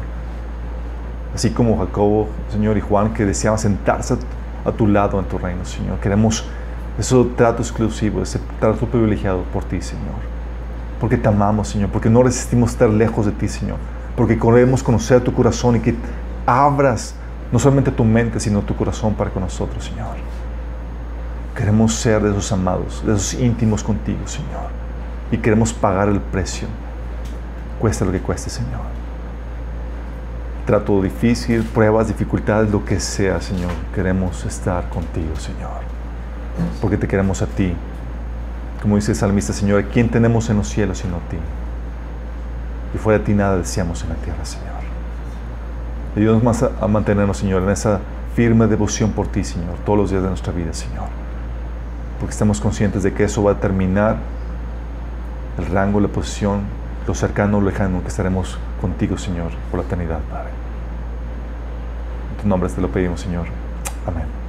Speaker 1: Así como Jacobo, Señor, y Juan, que deseaban sentarse a tu lado en tu reino, Señor. Queremos ese trato exclusivo, ese trato privilegiado por ti, Señor. Porque te amamos, Señor, porque no resistimos estar lejos de ti, Señor, porque queremos conocer tu corazón y que abras no solamente tu mente, sino tu corazón para con nosotros, Señor. Queremos ser de esos amados, de esos íntimos contigo, Señor, y queremos pagar el precio, cuesta lo que cueste, Señor. Trato difícil, pruebas, dificultades, lo que sea, Señor, queremos estar contigo, Señor, porque te queremos a ti como dice el salmista, Señor, ¿quién tenemos en los cielos sino a ti? Y fuera de ti nada deseamos en la tierra, Señor. Ayúdanos más a, mantenernos, Señor, en esa firme devoción por ti, Señor, todos los días de nuestra vida, Señor. Porque estamos conscientes de que eso va a terminar el rango, la posición, lo cercano o lejano que estaremos contigo, Señor, por la eternidad, Padre. En tu nombre te lo pedimos, Señor. Amén.